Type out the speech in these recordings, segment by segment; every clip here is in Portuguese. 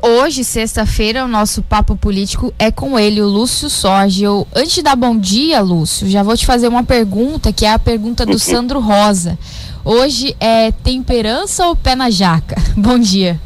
Hoje, sexta-feira, o nosso papo político é com ele, o Lúcio Sorge. Eu, antes de dar bom dia, Lúcio, já vou te fazer uma pergunta, que é a pergunta do Sandro Rosa. Hoje é temperança ou pé na jaca? Bom dia.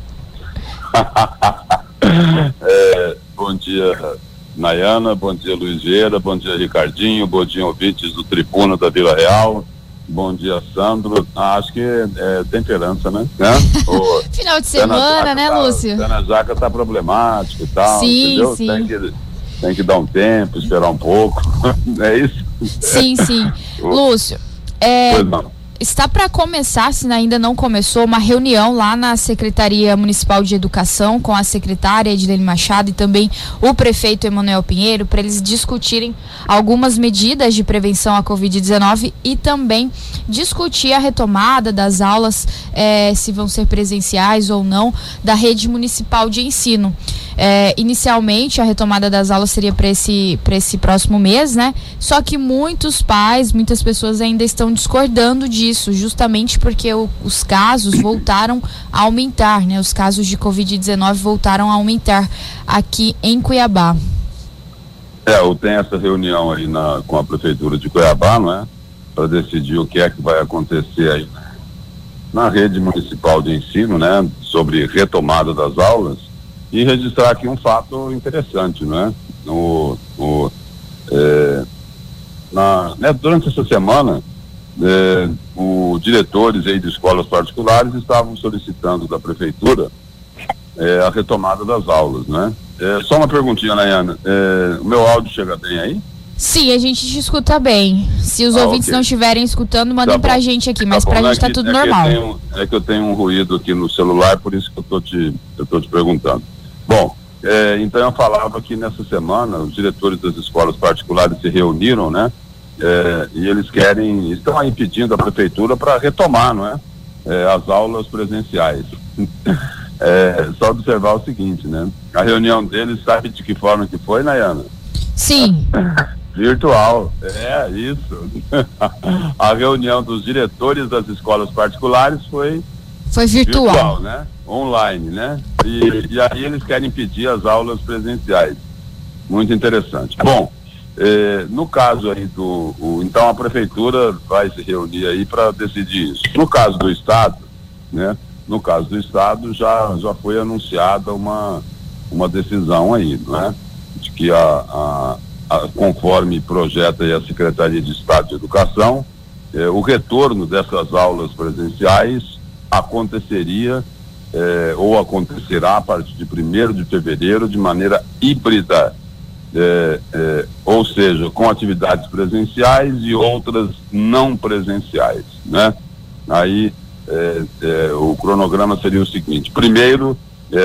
é, bom dia, Nayana, bom dia, Luiz Vieira, bom dia, Ricardinho, bom dia, ouvintes do Tribuna da Vila Real. Bom dia, Sandro. Ah, acho que é temperança, né? né? Final de semana, né, tá, Lúcio? Pena Jaca tá problemático e tal. Sim, entendeu? sim. Tem que, tem que dar um tempo, esperar um pouco. é isso? Sim, sim. Lúcio, é, pois não está para começar, se ainda não começou, uma reunião lá na Secretaria Municipal de Educação com a secretária Edilene Machado e também o prefeito Emanuel Pinheiro para eles discutirem algumas medidas de prevenção à Covid-19 e também discutir a retomada das aulas, eh, se vão ser presenciais ou não, da rede municipal de ensino. É, inicialmente, a retomada das aulas seria para esse, esse próximo mês, né? Só que muitos pais, muitas pessoas ainda estão discordando disso, justamente porque o, os casos voltaram a aumentar, né? Os casos de Covid-19 voltaram a aumentar aqui em Cuiabá. É, eu tenho essa reunião aí na, com a Prefeitura de Cuiabá, não é? Para decidir o que é que vai acontecer aí na rede municipal de ensino, né? Sobre retomada das aulas e registrar aqui um fato interessante, né? No, no é, na, né, durante essa semana, é, os diretores aí de escolas particulares estavam solicitando da prefeitura é, a retomada das aulas, né? É, só uma perguntinha, Nayana, é, o meu áudio chega bem aí? Sim, a gente te escuta bem. Se os ah, ouvintes okay. não estiverem escutando, mandem tá pra gente aqui, mas tá pra bom, gente é tá que, tudo é normal. Que tenho, é que eu tenho um ruído aqui no celular, por isso que eu tô te, eu tô te perguntando. Bom, então eu falava que nessa semana os diretores das escolas particulares se reuniram, né? É, e eles querem, estão aí pedindo a prefeitura para retomar, não é? é? As aulas presenciais. É, só observar o seguinte, né? A reunião deles, sabe de que forma que foi, Nayana? Sim. Virtual, é isso. a reunião dos diretores das escolas particulares foi foi virtual, virtual né? Online, né? E, e, aí eles querem pedir as aulas presenciais. Muito interessante. Bom, eh, no caso aí do. O, então a prefeitura vai se reunir aí para decidir isso. No caso do Estado, né? No caso do Estado já, já foi anunciada uma, uma decisão aí, né? De que a, a, a conforme projeta a Secretaria de Estado de Educação, eh, o retorno dessas aulas presenciais aconteceria é, ou acontecerá a partir de 1 de fevereiro de maneira híbrida, é, é, ou seja, com atividades presenciais e outras não presenciais, né? Aí o cronograma seria o seguinte: primeiro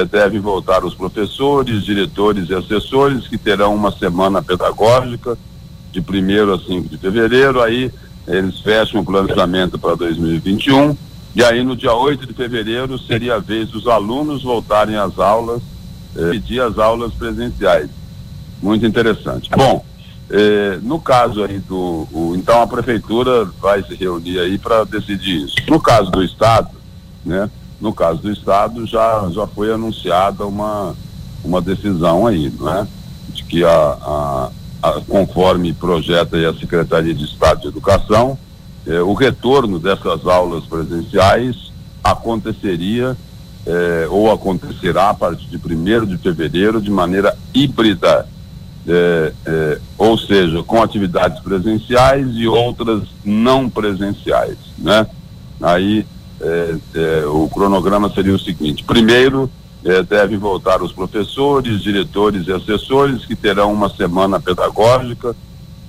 deve voltar os professores, diretores e assessores que terão uma semana pedagógica de 1 a 5 de fevereiro. Aí eles fecham o planejamento para 2021 e aí, no dia 8 de fevereiro, seria a vez dos alunos voltarem às aulas, eh, pedir as aulas presenciais. Muito interessante. Bom, eh, no caso aí do. O, então, a prefeitura vai se reunir aí para decidir isso. No caso do Estado, né? No caso do Estado, já, já foi anunciada uma, uma decisão aí, não é? De que a, a, a conforme projeta a Secretaria de Estado de Educação, eh, o retorno dessas aulas presenciais aconteceria eh, ou acontecerá a partir de 1 de fevereiro de maneira híbrida, eh, eh, ou seja, com atividades presenciais e outras não presenciais, né? Aí eh, eh, o cronograma seria o seguinte: primeiro deve voltar os professores, diretores e assessores que terão uma semana pedagógica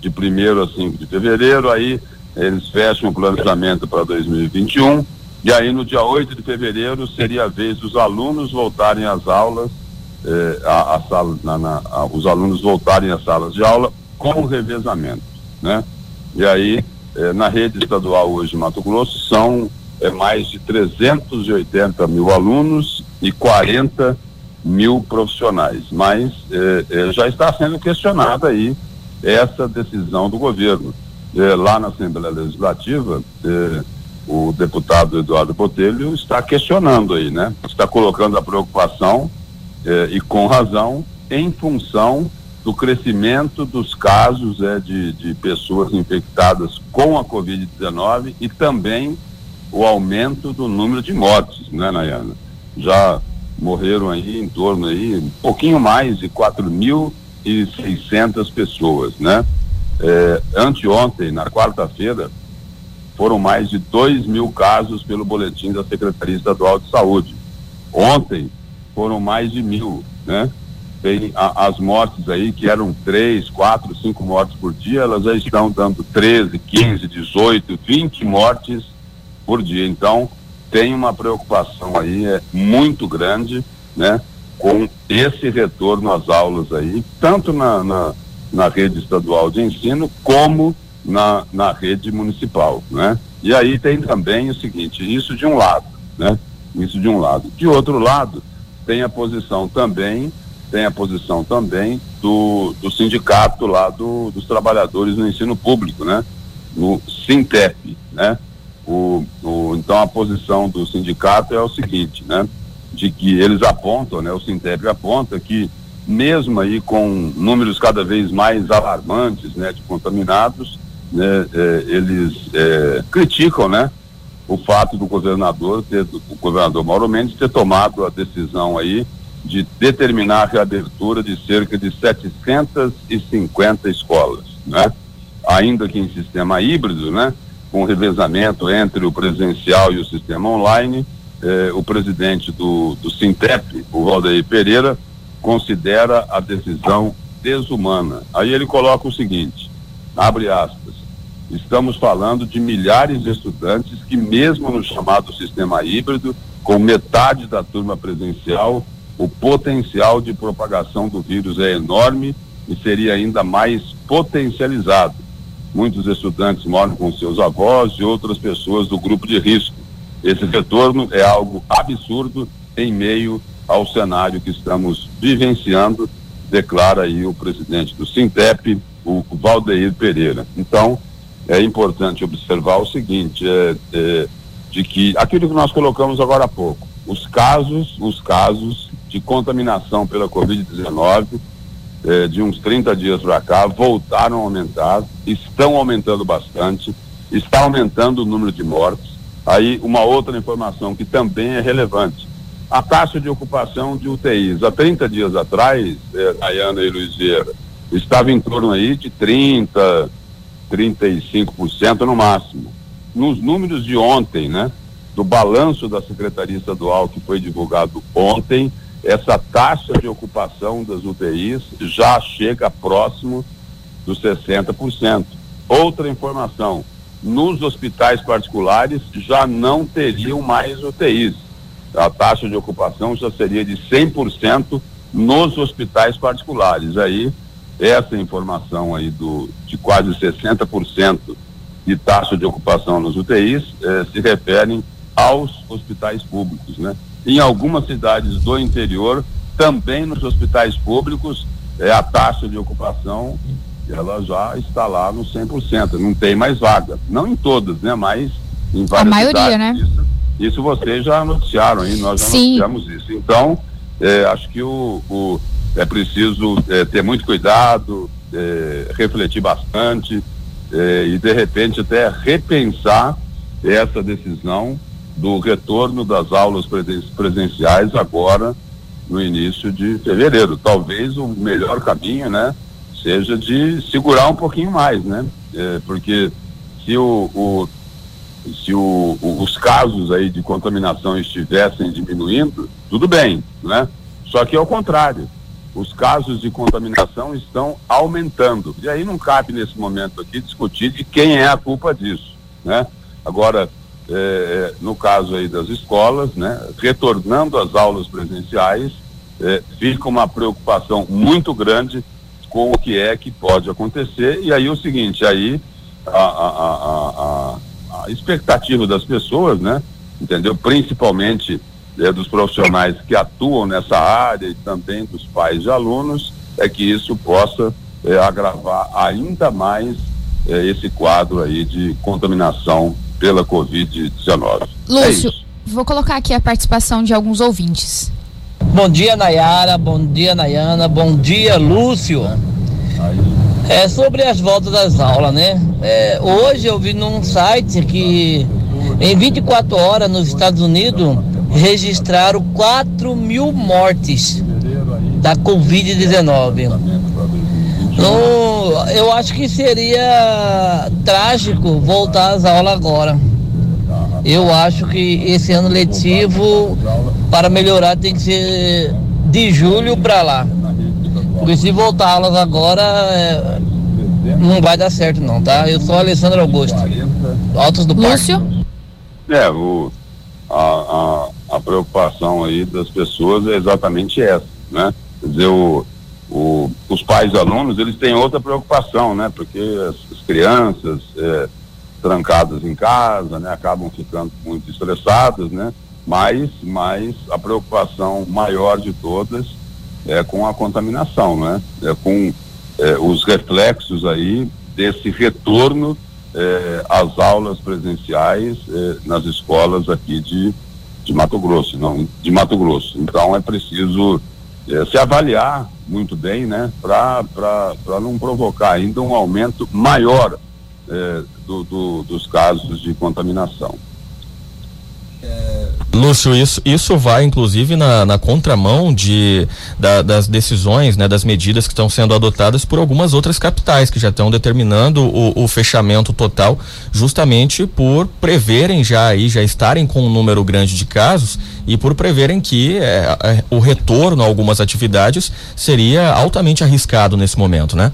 de 1 a 5 de fevereiro, aí eles fecham o planejamento para 2021 e aí no dia 8 de fevereiro seria a vez dos alunos voltarem às aulas, eh, a, a, sala, na, na, a, os alunos voltarem às salas de aula com revezamento, né? E aí, eh, na rede estadual hoje de Mato Grosso, são eh, mais de 380 mil alunos e 40 mil profissionais, mas eh, eh, já está sendo questionada aí essa decisão do governo. Eh, lá na Assembleia Legislativa, o deputado Eduardo Botelho está questionando aí, né? Está colocando a preocupação eh, e com razão em função do crescimento dos casos eh, de, de pessoas infectadas com a Covid-19 e também o aumento do número de mortes, né, Nayana? Já morreram aí em torno aí um pouquinho mais de 4.600 pessoas, né? É, anteontem, na quarta-feira, foram mais de 2 mil casos pelo boletim da Secretaria Estadual de Saúde. Ontem foram mais de mil, né? Tem a, as mortes aí que eram três, quatro, cinco mortes por dia, elas já estão dando 13, 15, 18, 20 mortes por dia. Então, tem uma preocupação aí é, muito grande, né, com esse retorno às aulas aí, tanto na, na, na rede estadual de ensino como na, na rede municipal, né? E aí tem também o seguinte, isso de um lado, né? Isso de um lado. De outro lado, tem a posição também, tem a posição também do, do sindicato lá do, dos trabalhadores no ensino público, né? No Sintep, né? O, o, então a posição do sindicato é o seguinte, né? De que eles apontam, né? O Sintep aponta que mesmo aí com números cada vez mais alarmantes, né? De contaminados, né? É, eles é, criticam, né? O fato do governador, ter, o governador Mauro Mendes ter tomado a decisão aí de determinar a reabertura de cerca de 750 escolas, né? Ainda que em sistema híbrido, né? com revezamento entre o presencial e o sistema online, eh, o presidente do, do Sintep, o Valdeir Pereira, considera a decisão desumana. Aí ele coloca o seguinte, abre aspas, estamos falando de milhares de estudantes que mesmo no chamado sistema híbrido, com metade da turma presencial, o potencial de propagação do vírus é enorme e seria ainda mais potencializado Muitos estudantes moram com seus avós e outras pessoas do grupo de risco. Esse retorno é algo absurdo em meio ao cenário que estamos vivenciando, declara aí o presidente do Sintep, o Valdeir Pereira. Então, é importante observar o seguinte, é, é, de que aquilo que nós colocamos agora há pouco, os casos, os casos de contaminação pela Covid-19 eh, de uns 30 dias para cá, voltaram a aumentar, estão aumentando bastante, está aumentando o número de mortes. Aí, uma outra informação que também é relevante: a taxa de ocupação de UTIs. Há 30 dias atrás, eh, Ayana e Luizera, estava em torno aí de 30, 35% no máximo. Nos números de ontem, né? Do balanço da Secretaria Estadual que foi divulgado ontem, essa taxa de ocupação das UTIs já chega próximo dos 60%. Outra informação, nos hospitais particulares já não teriam mais UTIs. A taxa de ocupação já seria de 100% nos hospitais particulares. Aí, essa informação aí do, de quase 60% de taxa de ocupação nos UTIs eh, se referem aos hospitais públicos, né? Em algumas cidades do interior, também nos hospitais públicos, é, a taxa de ocupação ela já está lá no 100%, não tem mais vaga. Não em todas, né? Mas em várias A maioria, cidades. né? Isso, isso vocês já noticiaram aí, nós já Sim. noticiamos isso. Então, é, acho que o, o é preciso é, ter muito cuidado, é, refletir bastante é, e de repente até repensar essa decisão do retorno das aulas presenciais agora no início de fevereiro. Talvez o melhor caminho, né, seja de segurar um pouquinho mais, né, é, porque se o, o se o, o, os casos aí de contaminação estivessem diminuindo, tudo bem, né? Só que ao contrário, os casos de contaminação estão aumentando. E aí não cabe nesse momento aqui discutir de quem é a culpa disso, né? Agora, é, no caso aí das escolas, né, retornando às aulas presenciais, é, fica uma preocupação muito grande com o que é que pode acontecer. E aí o seguinte, aí a, a, a, a expectativa das pessoas, né? Entendeu? Principalmente é, dos profissionais que atuam nessa área e também dos pais de alunos, é que isso possa é, agravar ainda mais é, esse quadro aí de contaminação pela Covid-19. Lúcio, é vou colocar aqui a participação de alguns ouvintes. Bom dia, Nayara. Bom dia, Nayana. Bom dia, Lúcio. É sobre as voltas das aulas, né? É, hoje eu vi num site que em 24 horas nos Estados Unidos registraram 4 mil mortes da Covid-19. Então, eu acho que seria trágico voltar às aulas agora. Eu acho que esse ano letivo, para melhorar, tem que ser de julho para lá. Porque se voltar aulas agora, é, não vai dar certo não, tá? Eu sou Alessandro Augusto, Altos do Lúcio? É, o, a, a, a preocupação aí das pessoas é exatamente essa, né? Quer dizer, o, o, os pais alunos, eles têm outra preocupação, né? Porque as, as crianças é, trancadas em casa, né? Acabam ficando muito estressadas, né? Mas, mas a preocupação maior de todas é com a contaminação, né? É com é, os reflexos aí desse retorno é, às aulas presenciais é, nas escolas aqui de, de Mato Grosso, não de Mato Grosso. Então é preciso é, se avaliar muito bem, né, para não provocar ainda um aumento maior é, do, do, dos casos de contaminação. Lúcio, isso, isso vai inclusive na, na contramão de, da, das decisões, né, das medidas que estão sendo adotadas por algumas outras capitais que já estão determinando o, o, fechamento total, justamente por preverem já aí, já estarem com um número grande de casos e por preverem que é, é, o retorno a algumas atividades seria altamente arriscado nesse momento, né?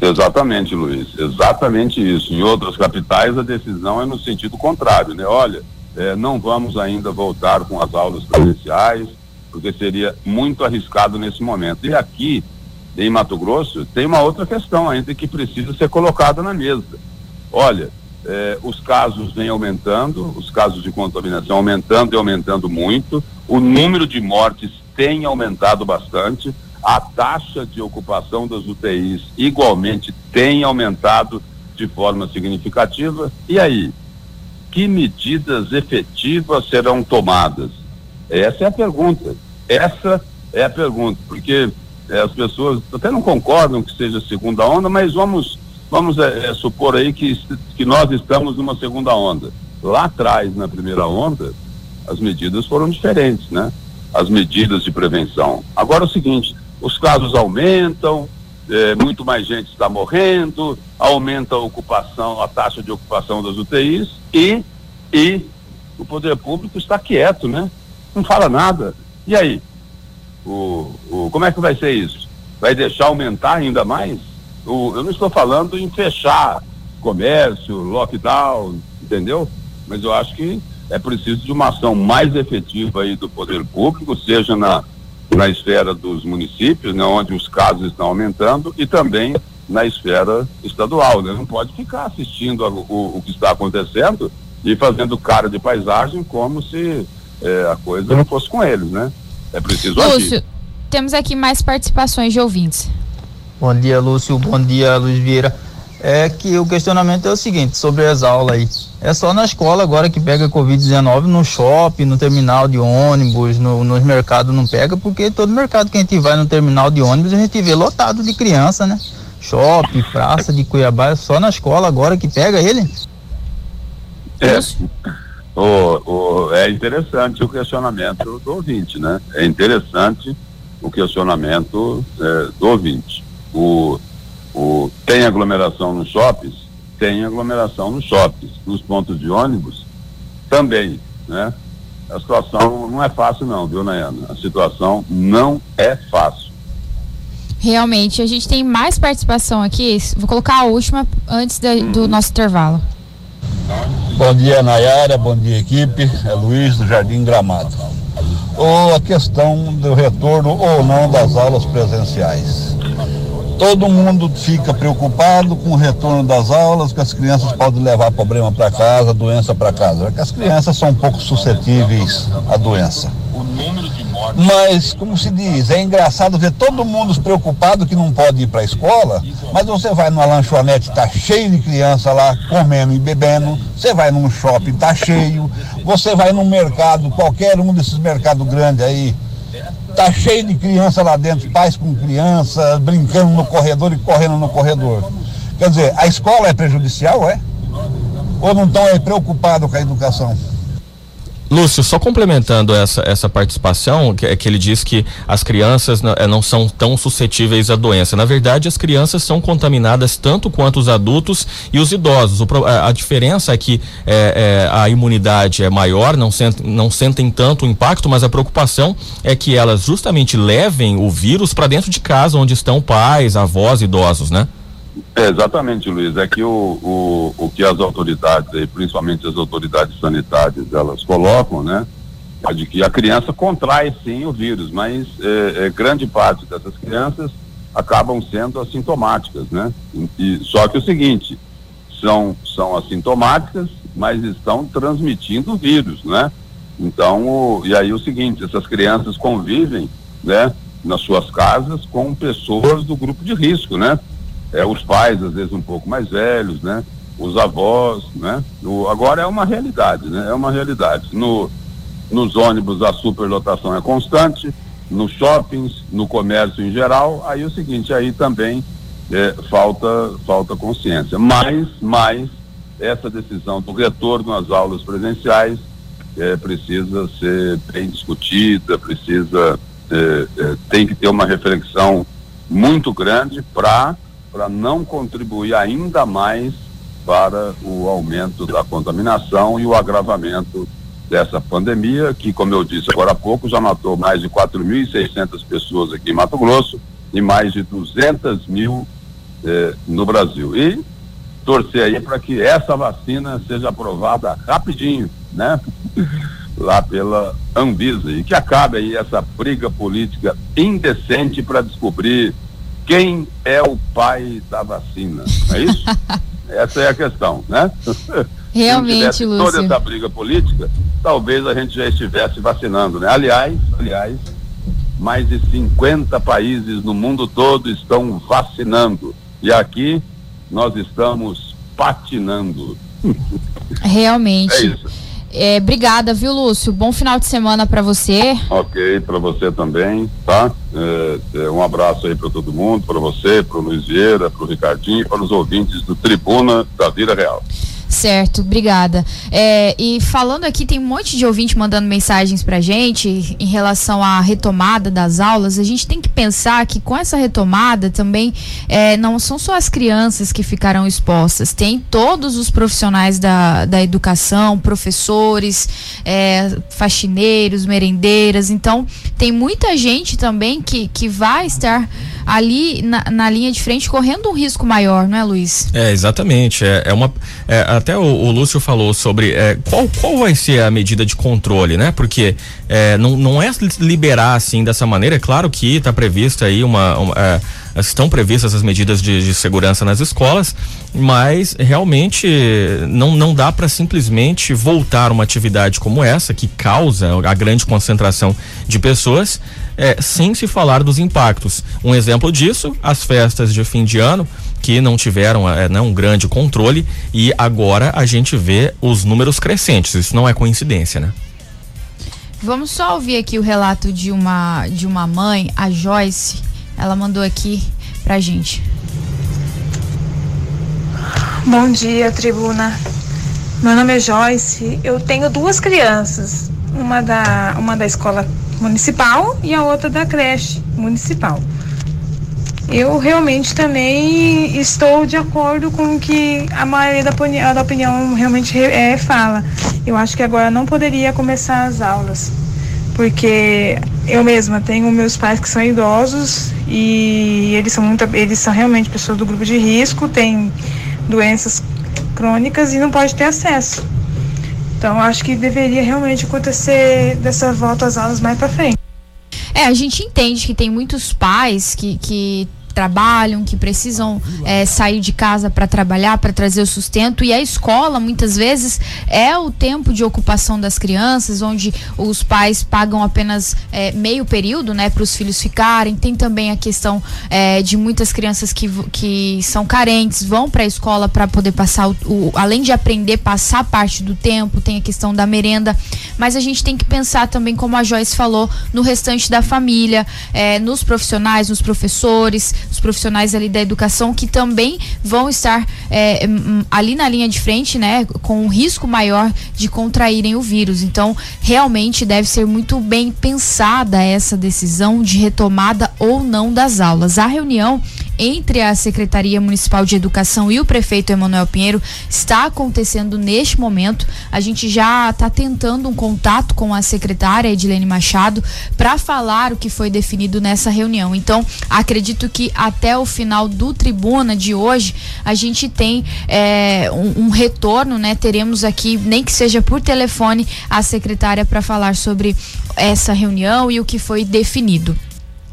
Exatamente, Luiz, exatamente isso. Em outras capitais a decisão é no sentido contrário, né? Olha, é, não vamos ainda voltar com as aulas presenciais, porque seria muito arriscado nesse momento. E aqui, em Mato Grosso, tem uma outra questão ainda que precisa ser colocada na mesa. Olha, é, os casos vêm aumentando, os casos de contaminação aumentando e aumentando muito, o número de mortes tem aumentado bastante, a taxa de ocupação das UTIs igualmente tem aumentado de forma significativa. E aí, que medidas efetivas serão tomadas? Essa é a pergunta. Essa é a pergunta, porque é, as pessoas até não concordam que seja segunda onda, mas vamos vamos é, supor aí que, que nós estamos numa segunda onda. Lá atrás, na primeira onda, as medidas foram diferentes, né? As medidas de prevenção. Agora é o seguinte, os casos aumentam, é, muito mais gente está morrendo, aumenta a ocupação, a taxa de ocupação das UTIs e, e o poder público está quieto, né? Não fala nada. E aí? O, o, como é que vai ser isso? Vai deixar aumentar ainda mais? O, eu não estou falando em fechar comércio, lockdown, entendeu? Mas eu acho que é preciso de uma ação mais efetiva aí do poder público, seja na na esfera dos municípios, né, onde os casos estão aumentando, e também na esfera estadual. Né? Não pode ficar assistindo a, o, o, que está acontecendo e fazendo cara de paisagem como se é, a coisa não fosse com eles, né? É preciso Lúcio, agir. temos aqui mais participações de ouvintes. Bom dia, Lúcio. Bom dia, Luiz Vieira é que o questionamento é o seguinte, sobre as aulas aí. É só na escola agora que pega Covid-19, no shopping, no terminal de ônibus, no, nos mercados não pega, porque todo mercado que a gente vai no terminal de ônibus a gente vê lotado de criança, né? Shopping, praça de Cuiabá, é só na escola agora que pega ele? É, o, o, é interessante o questionamento do ouvinte, né? É interessante o questionamento é, do ouvinte. O, o, tem aglomeração nos shoppings? Tem aglomeração nos shoppings. Nos pontos de ônibus? Também, né? A situação não é fácil não, viu, Nayana? A situação não é fácil. Realmente, a gente tem mais participação aqui. Vou colocar a última antes de, do uhum. nosso intervalo. Bom dia, Nayara. Bom dia, equipe. É Luiz do Jardim Gramado. ou a questão do retorno ou não das aulas presenciais. Todo mundo fica preocupado com o retorno das aulas, que as crianças podem levar problema para casa, doença para casa. Porque as crianças são um pouco suscetíveis à doença. Mas, como se diz, é engraçado ver todo mundo preocupado que não pode ir para a escola, mas você vai numa lanchonete, está cheio de criança lá comendo e bebendo, você vai num shopping, está cheio, você vai num mercado, qualquer um desses mercados grandes aí, tá cheio de criança lá dentro, pais com criança, brincando no corredor e correndo no corredor. Quer dizer, a escola é prejudicial, é? Ou não estão preocupados com a educação? Lúcio, só complementando essa, essa participação, que, é que ele diz que as crianças não, eh, não são tão suscetíveis à doença. Na verdade, as crianças são contaminadas tanto quanto os adultos e os idosos. O, a, a, diferença é que é, é, a imunidade é maior, não, sent, não sentem tanto o impacto, mas a preocupação é que elas justamente levem o vírus para dentro de casa, onde estão pais, avós, idosos, né? É, exatamente, Luiz. É que o, o, o que as autoridades, principalmente as autoridades sanitárias, elas colocam, né? É de que a criança contrai sim o vírus, mas é, é, grande parte dessas crianças acabam sendo assintomáticas, né? E, só que o seguinte, são, são assintomáticas, mas estão transmitindo o vírus, né? Então, o, e aí o seguinte, essas crianças convivem, né? Nas suas casas com pessoas do grupo de risco, né? É, os pais, às vezes, um pouco mais velhos, né? Os avós, né? O, agora é uma realidade, né? É uma realidade. No, nos ônibus a superlotação é constante, nos shoppings, no comércio em geral, aí é o seguinte, aí também é, falta, falta consciência. Mas, mas essa decisão do retorno às aulas presenciais é, precisa ser bem discutida, precisa é, é, tem que ter uma reflexão muito grande para para não contribuir ainda mais para o aumento da contaminação e o agravamento dessa pandemia, que, como eu disse agora há pouco, já matou mais de 4.600 pessoas aqui em Mato Grosso e mais de 200 mil eh, no Brasil. E torcer aí para que essa vacina seja aprovada rapidinho, né? Lá pela Anvisa e que acabe aí essa briga política indecente para descobrir quem é o pai da vacina, é isso? essa é a questão, né? Realmente, Se Lúcio. toda essa briga política, talvez a gente já estivesse vacinando, né? Aliás, aliás, mais de 50 países no mundo todo estão vacinando. E aqui nós estamos patinando. Realmente. É isso. É, obrigada, viu, Lúcio? Bom final de semana para você. Ok, para você também, tá? É, é, um abraço aí para todo mundo, para você, para o Luiz Vieira, para o Ricardinho para os ouvintes do Tribuna da Vida Real. Certo, obrigada. É, e falando aqui, tem um monte de ouvinte mandando mensagens pra gente em relação à retomada das aulas. A gente tem que pensar que com essa retomada também é, não são só as crianças que ficarão expostas, tem todos os profissionais da, da educação, professores, é, faxineiros, merendeiras. Então, tem muita gente também que, que vai estar ali na, na linha de frente correndo um risco maior, não é, Luiz? É, exatamente. É, é uma. É, até o, o, Lúcio falou sobre é, qual, qual vai ser a medida de controle, né? Porque é, não, não é liberar assim dessa maneira. É claro que está prevista aí uma. uma é, estão previstas as medidas de, de, segurança nas escolas, mas realmente não, não dá para simplesmente voltar uma atividade como essa, que causa a grande concentração de pessoas, é, sem se falar dos impactos. Um exemplo disso, as festas de fim de ano, que não tiveram é, né, um grande controle e agora a gente vê os números crescentes. Isso não é coincidência, né? Vamos só ouvir aqui o relato de uma de uma mãe, a Joyce. Ela mandou aqui pra gente. Bom dia, tribuna. Meu nome é Joyce. Eu tenho duas crianças, uma da uma da escola municipal e a outra da creche municipal. Eu realmente também estou de acordo com o que a maioria da, da opinião realmente é, fala. Eu acho que agora não poderia começar as aulas, porque eu mesma tenho meus pais que são idosos e eles são muito, eles são realmente pessoas do grupo de risco, têm doenças crônicas e não pode ter acesso. Então, acho que deveria realmente acontecer dessa volta às aulas mais para frente. É, a gente entende que tem muitos pais que, que trabalham, que precisam é, sair de casa para trabalhar, para trazer o sustento. E a escola, muitas vezes, é o tempo de ocupação das crianças, onde os pais pagam apenas é, meio período né, para os filhos ficarem. Tem também a questão é, de muitas crianças que, que são carentes, vão para a escola para poder passar, o, o, além de aprender, passar parte do tempo. Tem a questão da merenda. Mas a gente tem que pensar também, como a Joyce falou, no restante da família, nos profissionais, nos professores os profissionais ali da educação que também vão estar é, ali na linha de frente, né, com um risco maior de contraírem o vírus. Então, realmente deve ser muito bem pensada essa decisão de retomada ou não das aulas. A reunião entre a Secretaria Municipal de Educação e o prefeito Emanuel Pinheiro está acontecendo neste momento. A gente já está tentando um contato com a secretária Edilene Machado para falar o que foi definido nessa reunião. Então, acredito que até o final do tribuna de hoje a gente tem é, um, um retorno, né? Teremos aqui, nem que seja por telefone, a secretária para falar sobre essa reunião e o que foi definido.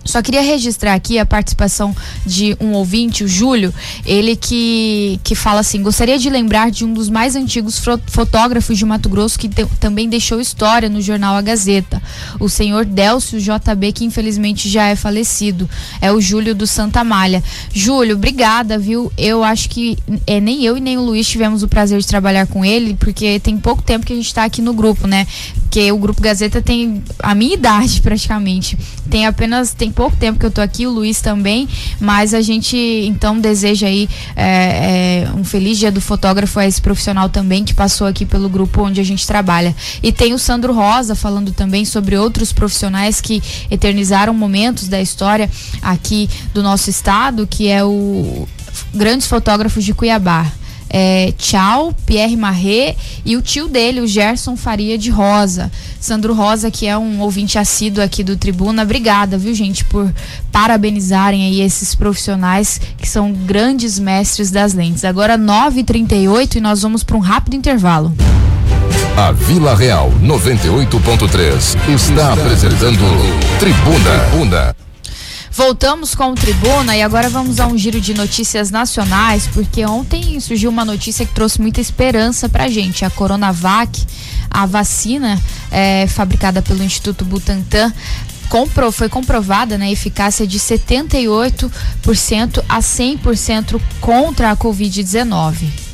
Só queria registrar aqui a participação de um ouvinte, o Júlio, ele que, que fala assim: gostaria de lembrar de um dos mais antigos fotógrafos de Mato Grosso que te, também deixou história no jornal A Gazeta, o senhor Delcio JB, que infelizmente já é falecido. É o Júlio do Santa Malha. Júlio, obrigada, viu? Eu acho que é, nem eu e nem o Luiz tivemos o prazer de trabalhar com ele, porque tem pouco tempo que a gente está aqui no grupo, né? Porque o Grupo Gazeta tem a minha idade praticamente. Tem apenas. Tem pouco tempo que eu tô aqui, o Luiz também, mas a gente então deseja aí é, é, um feliz dia do fotógrafo a esse profissional também que passou aqui pelo grupo onde a gente trabalha. E tem o Sandro Rosa falando também sobre outros profissionais que eternizaram momentos da história aqui do nosso estado, que é o grandes fotógrafos de Cuiabá é, Tchau, Pierre Marré e o tio dele, o Gerson Faria de Rosa. Sandro Rosa, que é um ouvinte assíduo aqui do Tribuna. Obrigada, viu, gente, por parabenizarem aí esses profissionais que são grandes mestres das lentes. Agora 9h38 e nós vamos para um rápido intervalo. A Vila Real 98.3 está apresentando Tribuna. Tribuna. Voltamos com o Tribuna e agora vamos a um giro de notícias nacionais, porque ontem surgiu uma notícia que trouxe muita esperança pra gente. A Coronavac, a vacina é, fabricada pelo Instituto Butantan, compro, foi comprovada né, eficácia de 78% a 100% contra a Covid-19.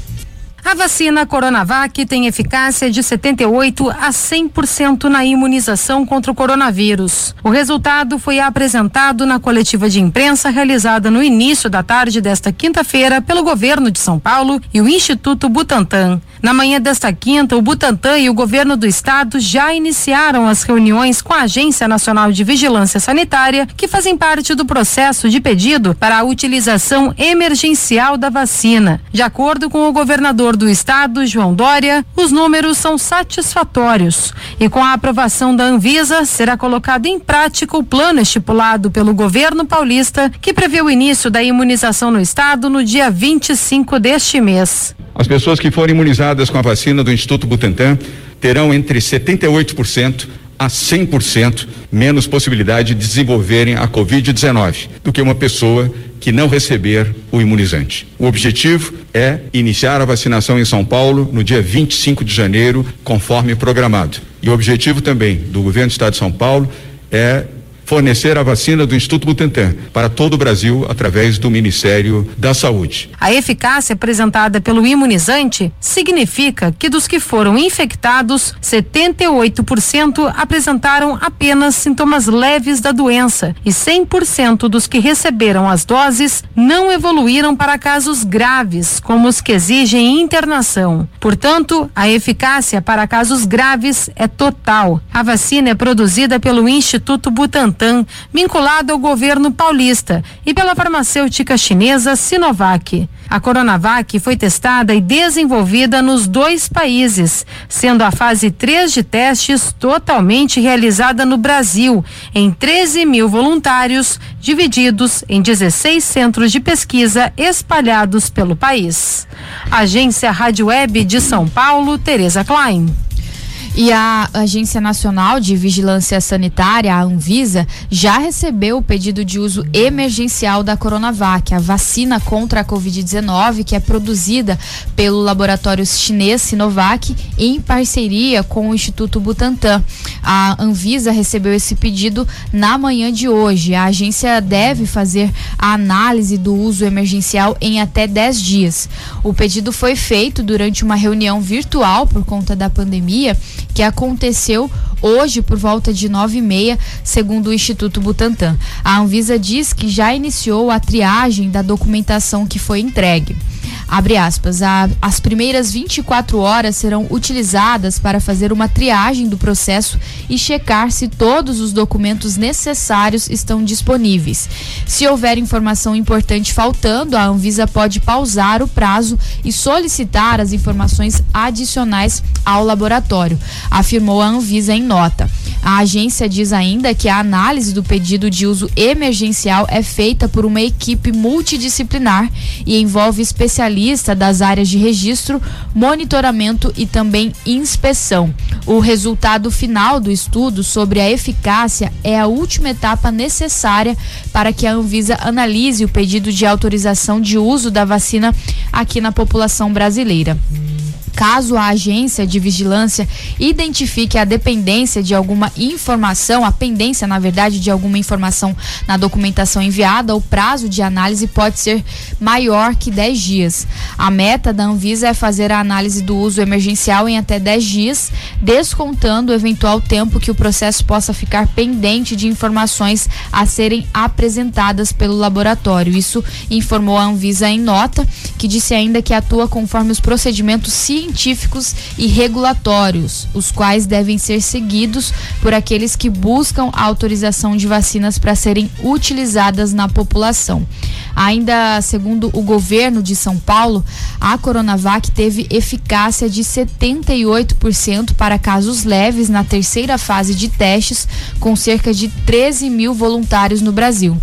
A vacina Coronavac tem eficácia de 78 a 100% na imunização contra o coronavírus. O resultado foi apresentado na coletiva de imprensa realizada no início da tarde desta quinta-feira pelo governo de São Paulo e o Instituto Butantan. Na manhã desta quinta, o Butantan e o governo do estado já iniciaram as reuniões com a Agência Nacional de Vigilância Sanitária, que fazem parte do processo de pedido para a utilização emergencial da vacina. De acordo com o governador do estado, João Dória, os números são satisfatórios e com a aprovação da Anvisa será colocado em prática o plano estipulado pelo governo paulista que prevê o início da imunização no estado no dia 25 deste mês. As pessoas que forem imunizadas com a vacina do Instituto Butantan terão entre 78% a 100% menos possibilidade de desenvolverem a Covid-19 do que uma pessoa que não receber o imunizante. O objetivo é iniciar a vacinação em São Paulo no dia 25 de janeiro, conforme programado. E o objetivo também do governo do Estado de São Paulo é fornecer a vacina do Instituto Butantan para todo o Brasil através do Ministério da Saúde. A eficácia apresentada pelo imunizante significa que dos que foram infectados, 78% apresentaram apenas sintomas leves da doença e 100% dos que receberam as doses não evoluíram para casos graves, como os que exigem internação. Portanto, a eficácia para casos graves é total. A vacina é produzida pelo Instituto Butantan Butantan, vinculado ao governo paulista, e pela farmacêutica chinesa Sinovac. A Coronavac foi testada e desenvolvida nos dois países, sendo a fase 3 de testes totalmente realizada no Brasil, em 13 mil voluntários, divididos em 16 centros de pesquisa espalhados pelo país. Agência Rádio Web de São Paulo, Tereza Klein. E a Agência Nacional de Vigilância Sanitária, a Anvisa, já recebeu o pedido de uso emergencial da Coronavac, a vacina contra a Covid-19, que é produzida pelo laboratório chinês Sinovac em parceria com o Instituto Butantan. A Anvisa recebeu esse pedido na manhã de hoje. A agência deve fazer a análise do uso emergencial em até 10 dias. O pedido foi feito durante uma reunião virtual por conta da pandemia que aconteceu hoje por volta de nove e meia, segundo o Instituto Butantan. A Anvisa diz que já iniciou a triagem da documentação que foi entregue. Abre aspas, a, as primeiras 24 horas serão utilizadas para fazer uma triagem do processo e checar se todos os documentos necessários estão disponíveis. Se houver informação importante faltando, a Anvisa pode pausar o prazo e solicitar as informações adicionais ao laboratório, afirmou a Anvisa em nota. A agência diz ainda que a análise do pedido de uso emergencial é feita por uma equipe multidisciplinar e envolve especialistas das áreas de registro, monitoramento e também inspeção. O resultado final do estudo sobre a eficácia é a última etapa necessária para que a Anvisa analise o pedido de autorização de uso da vacina aqui na população brasileira. Caso a agência de vigilância identifique a dependência de alguma informação, a pendência, na verdade, de alguma informação na documentação enviada, o prazo de análise pode ser maior que 10 dias. A meta da Anvisa é fazer a análise do uso emergencial em até 10 dias, descontando o eventual tempo que o processo possa ficar pendente de informações a serem apresentadas pelo laboratório. Isso informou a Anvisa em nota, que disse ainda que atua conforme os procedimentos científicos científicos e regulatórios, os quais devem ser seguidos por aqueles que buscam a autorização de vacinas para serem utilizadas na população. Ainda segundo o governo de São Paulo, a Coronavac teve eficácia de 78% para casos leves na terceira fase de testes, com cerca de 13 mil voluntários no Brasil.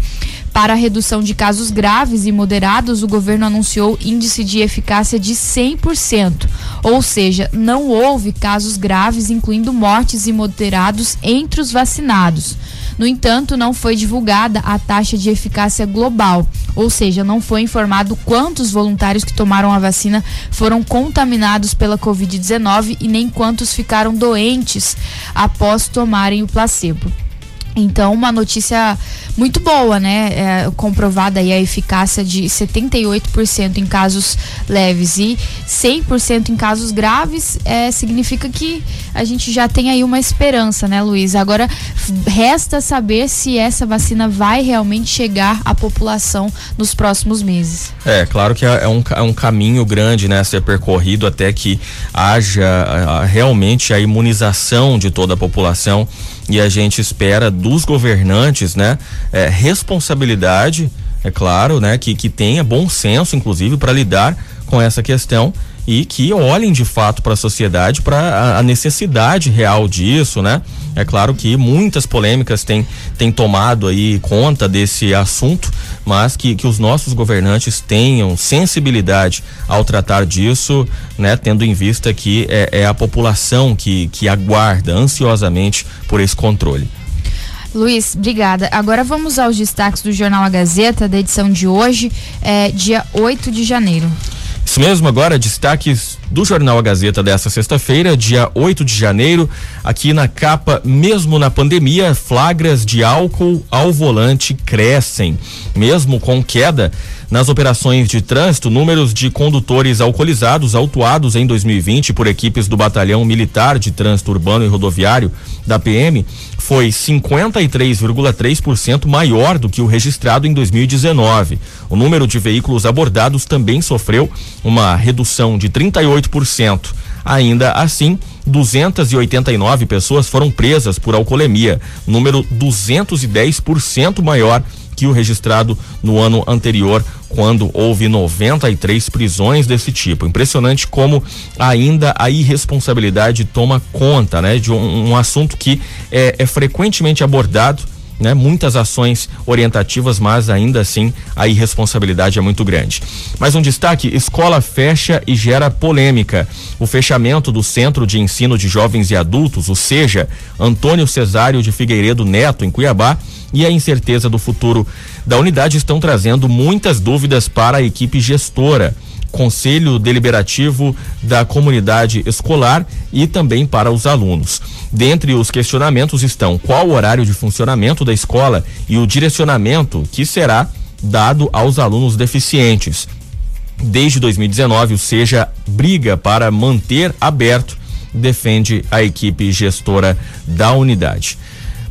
Para a redução de casos graves e moderados, o governo anunciou índice de eficácia de 100%, ou seja, não houve casos graves, incluindo mortes e moderados entre os vacinados. No entanto, não foi divulgada a taxa de eficácia global, ou seja, não foi informado quantos voluntários que tomaram a vacina foram contaminados pela Covid-19 e nem quantos ficaram doentes após tomarem o placebo. Então, uma notícia muito boa, né? É, comprovada aí a eficácia de 78% em casos leves e 100% em casos graves, é, significa que a gente já tem aí uma esperança, né, Luiz? Agora, resta saber se essa vacina vai realmente chegar à população nos próximos meses. É, claro que é, é um, é um caminho grande, né, a ser percorrido até que haja a, a, realmente a imunização de toda a população e a gente espera dos governantes, né, é, responsabilidade, é claro, né, que, que tenha bom senso, inclusive, para lidar com essa questão e que olhem de fato para a sociedade para a necessidade real disso, né? É claro que muitas polêmicas têm, têm tomado aí conta desse assunto, mas que, que os nossos governantes tenham sensibilidade ao tratar disso, né? Tendo em vista que é, é a população que, que aguarda ansiosamente por esse controle. Luiz, obrigada. Agora vamos aos destaques do Jornal A Gazeta, da edição de hoje, é, dia 8 de janeiro. Isso mesmo, agora destaques do Jornal A Gazeta dessa sexta-feira, dia 8 de janeiro. Aqui na capa, mesmo na pandemia, flagras de álcool ao volante crescem. Mesmo com queda nas operações de trânsito, números de condutores alcoolizados autuados em 2020 por equipes do Batalhão Militar de Trânsito Urbano e Rodoviário da PM foi 53,3% maior do que o registrado em 2019. O número de veículos abordados também sofreu uma redução de 38%. Ainda assim, 289 pessoas foram presas por alcoolemia, número 210% maior que o registrado no ano anterior, quando houve 93 prisões desse tipo. Impressionante como ainda a irresponsabilidade toma conta, né, de um, um assunto que é, é frequentemente abordado né? Muitas ações orientativas, mas ainda assim a irresponsabilidade é muito grande. Mais um destaque: escola fecha e gera polêmica. O fechamento do Centro de Ensino de Jovens e Adultos, o SEJA, Antônio Cesário de Figueiredo Neto, em Cuiabá, e a incerteza do futuro da unidade estão trazendo muitas dúvidas para a equipe gestora. Conselho Deliberativo da Comunidade Escolar e também para os alunos. Dentre os questionamentos estão qual o horário de funcionamento da escola e o direcionamento que será dado aos alunos deficientes. Desde 2019, o Seja briga para manter aberto, defende a equipe gestora da unidade.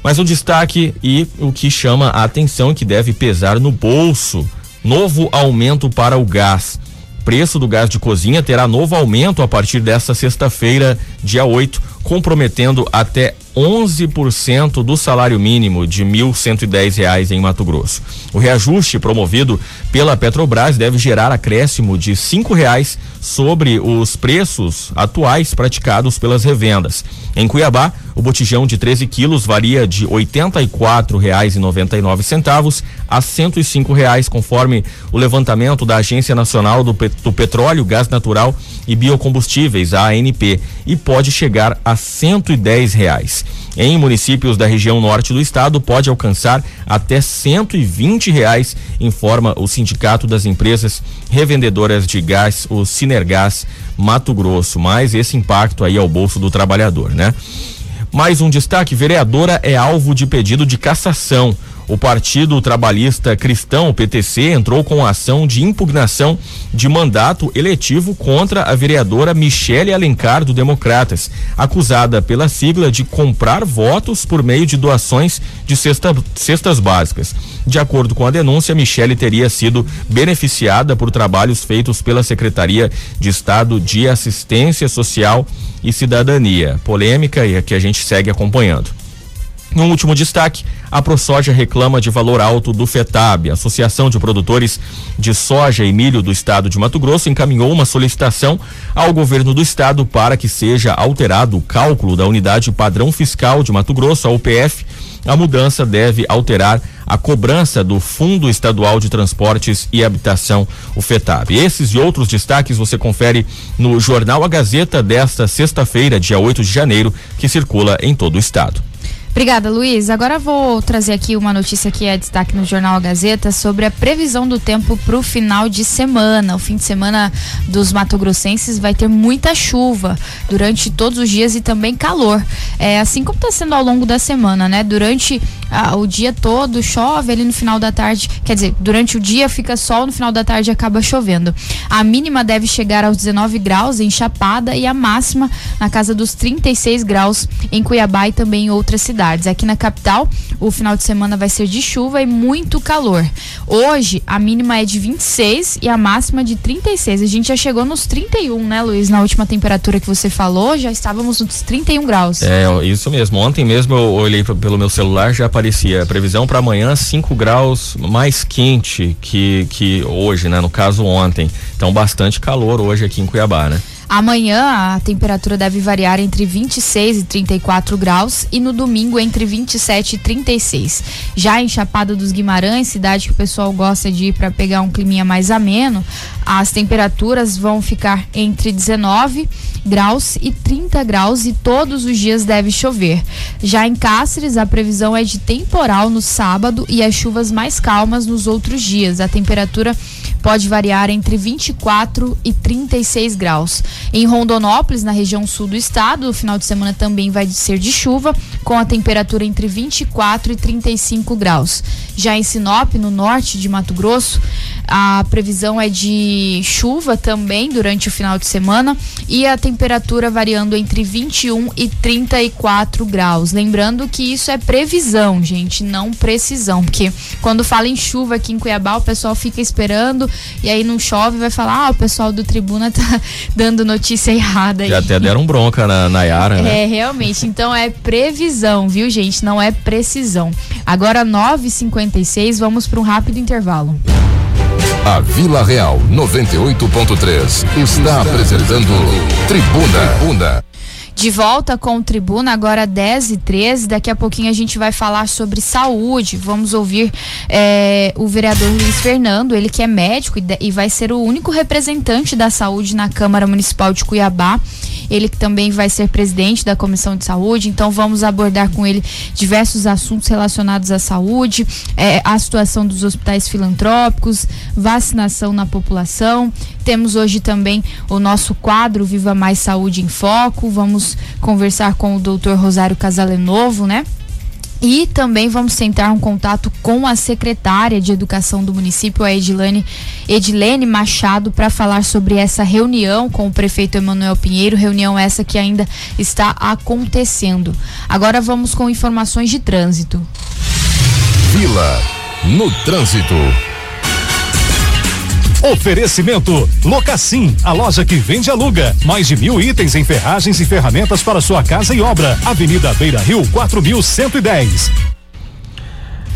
Mas o destaque e o que chama a atenção que deve pesar no bolso: novo aumento para o gás preço do gás de cozinha terá novo aumento a partir desta sexta-feira, dia 8, comprometendo até 11% do salário mínimo de R$ 1.110 em Mato Grosso. O reajuste promovido pela Petrobras deve gerar acréscimo de R$ reais sobre os preços atuais praticados pelas revendas. Em Cuiabá, o botijão de 13 quilos varia de R$ 84,99 a 105 reais, conforme o levantamento da Agência Nacional do, do Petróleo, Gás Natural e Biocombustíveis, a ANP, e pode chegar a 110 reais. Em municípios da região norte do estado, pode alcançar até 120 reais, informa o Sindicato das Empresas Revendedoras de Gás, o Sinergás Mato Grosso. Mas esse impacto aí ao bolso do trabalhador, né? Mais um destaque: vereadora é alvo de pedido de cassação. O Partido Trabalhista Cristão, o PTC, entrou com ação de impugnação de mandato eletivo contra a vereadora Michele Alencar do Democratas, acusada pela sigla de comprar votos por meio de doações de cesta, cestas básicas. De acordo com a denúncia, Michele teria sido beneficiada por trabalhos feitos pela Secretaria de Estado de Assistência Social e Cidadania. Polêmica e que a gente segue acompanhando. Um último destaque: a ProSoja reclama de valor alto do FETAB. A Associação de Produtores de Soja e Milho do Estado de Mato Grosso encaminhou uma solicitação ao governo do estado para que seja alterado o cálculo da unidade padrão fiscal de Mato Grosso, a UPF. A mudança deve alterar a cobrança do Fundo Estadual de Transportes e Habitação, o FETAB. Esses e outros destaques você confere no Jornal A Gazeta desta sexta-feira, dia 8 de janeiro, que circula em todo o estado. Obrigada, Luiz. Agora vou trazer aqui uma notícia que é destaque no Jornal Gazeta sobre a previsão do tempo para o final de semana. O fim de semana dos mato-grossenses vai ter muita chuva durante todos os dias e também calor. É assim como está sendo ao longo da semana, né? Durante ah, o dia todo chove, ali no final da tarde, quer dizer, durante o dia fica sol, no final da tarde acaba chovendo. A mínima deve chegar aos 19 graus em Chapada e a máxima na casa dos 36 graus em Cuiabá e também em outras cidades cidades. Aqui na capital, o final de semana vai ser de chuva e muito calor. Hoje, a mínima é de 26 e a máxima de 36. A gente já chegou nos 31, né, Luiz? Na última temperatura que você falou, já estávamos nos 31 graus. É, isso mesmo. Ontem mesmo eu olhei pelo meu celular, já aparecia previsão para amanhã 5 graus mais quente que, que hoje, né? No caso, ontem. Então, bastante calor hoje aqui em Cuiabá, né? Amanhã a temperatura deve variar entre 26 e 34 graus e no domingo entre 27 e 36. Já em Chapada dos Guimarães, cidade que o pessoal gosta de ir para pegar um climinha mais ameno, as temperaturas vão ficar entre 19 graus e 30 graus e todos os dias deve chover. Já em Cáceres, a previsão é de temporal no sábado e as chuvas mais calmas nos outros dias. A temperatura pode variar entre 24 e 36 graus. Em Rondonópolis, na região sul do estado, o final de semana também vai ser de chuva, com a temperatura entre 24 e 35 graus. Já em Sinop, no norte de Mato Grosso, a previsão é de chuva também durante o final de semana e a temperatura variando entre 21 e 34 graus. Lembrando que isso é previsão, gente, não precisão, porque quando fala em chuva aqui em Cuiabá, o pessoal fica esperando e aí não chove, vai falar, ah, o pessoal do Tribuna tá dando notícia errada aí. Já até deram bronca na, Yara, né? É, realmente. Então é previsão, viu, gente? Não é precisão. Agora, 9h56, vamos para um rápido intervalo. A Vila Real 98.3 está apresentando Tribuna. Tribuna. De volta com o Tribuna, agora 10 e 13. Daqui a pouquinho a gente vai falar sobre saúde. Vamos ouvir é, o vereador Luiz Fernando, ele que é médico e, e vai ser o único representante da saúde na Câmara Municipal de Cuiabá. Ele que também vai ser presidente da Comissão de Saúde. Então vamos abordar com ele diversos assuntos relacionados à saúde, é, a situação dos hospitais filantrópicos, vacinação na população. Temos hoje também o nosso quadro Viva Mais Saúde em Foco. Vamos conversar com o doutor Rosário Casalenovo, né? E também vamos tentar um contato com a secretária de Educação do município, a Edilene, Edilene Machado, para falar sobre essa reunião com o prefeito Emanuel Pinheiro, reunião essa que ainda está acontecendo. Agora vamos com informações de trânsito. Vila no trânsito. Oferecimento Locassim, a loja que vende e aluga. Mais de mil itens em ferragens e ferramentas para sua casa e obra. Avenida Beira Rio, 4110.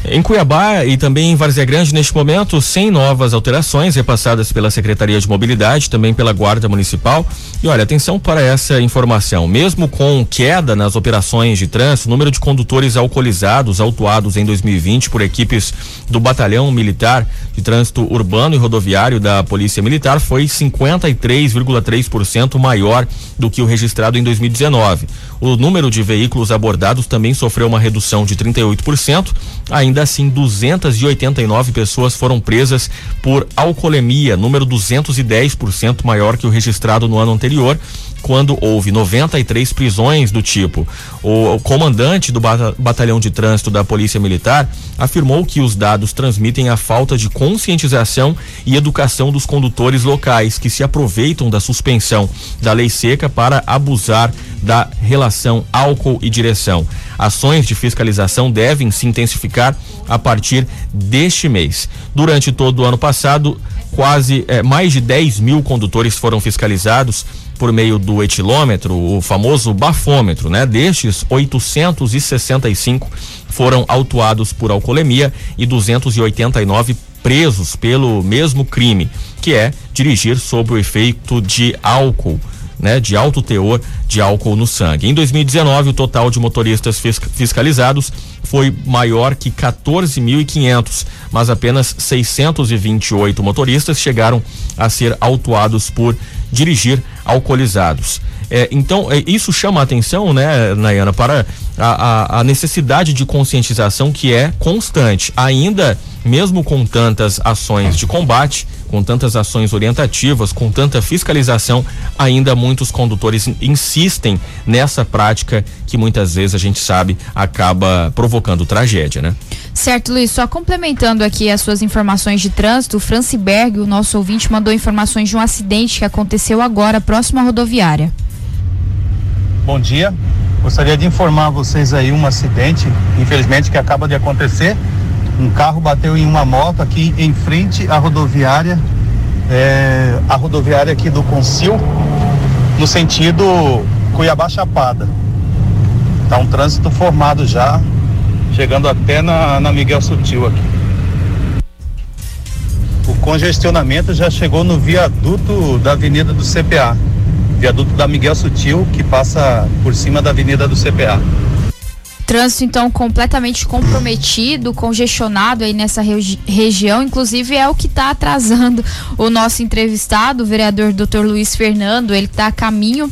Em Cuiabá e também em Várzea Grande, neste momento, sem novas alterações repassadas pela Secretaria de Mobilidade, também pela Guarda Municipal. E olha, atenção para essa informação. Mesmo com queda nas operações de trânsito, o número de condutores alcoolizados autuados em 2020 por equipes do Batalhão Militar de Trânsito Urbano e Rodoviário da Polícia Militar foi 53,3% maior do que o registrado em 2019. O número de veículos abordados também sofreu uma redução de 38%. Ainda assim, 289 pessoas foram presas por alcoolemia, número 210% maior que o registrado no ano anterior quando houve 93 prisões do tipo. O, comandante do batalhão de trânsito da Polícia Militar afirmou que os dados transmitem a falta de conscientização e educação dos condutores locais que se aproveitam da suspensão da lei seca para abusar da relação álcool e direção. Ações de fiscalização devem se intensificar a partir deste mês. Durante todo o ano passado, quase eh, mais de 10 mil condutores foram fiscalizados por meio do etilômetro, o famoso bafômetro, né? Destes, 865 foram autuados por alcoolemia e 289 presos pelo mesmo crime, que é dirigir sob o efeito de álcool. Né, de alto teor de álcool no sangue. Em 2019, o total de motoristas fiscalizados foi maior que 14.500, mas apenas 628 motoristas chegaram a ser autuados por dirigir alcoolizados. É, então, é, isso chama a atenção, né, Nayana, para a, a, a, necessidade de conscientização que é constante. Ainda, mesmo com tantas ações de combate, com tantas ações orientativas, com tanta fiscalização, ainda muitos condutores insistem nessa prática que muitas vezes a gente sabe acaba provocando tragédia, né? Certo, Luiz. Só complementando aqui as suas informações de trânsito, o Franciberg, o nosso ouvinte, mandou informações de um acidente que aconteceu agora, próximo à rodoviária. Bom dia. Gostaria de informar vocês aí um acidente, infelizmente, que acaba de acontecer. Um carro bateu em uma moto aqui em frente à rodoviária, é, a rodoviária aqui do Concil, no sentido Cuiabá Chapada. Tá um trânsito formado já, chegando até na, na Miguel Sutil aqui. O congestionamento já chegou no viaduto da Avenida do CPA, viaduto da Miguel Sutil, que passa por cima da Avenida do CPA. Trânsito, então, completamente comprometido, congestionado aí nessa regi região. Inclusive, é o que está atrasando o nosso entrevistado, o vereador Dr. Luiz Fernando. Ele está a caminho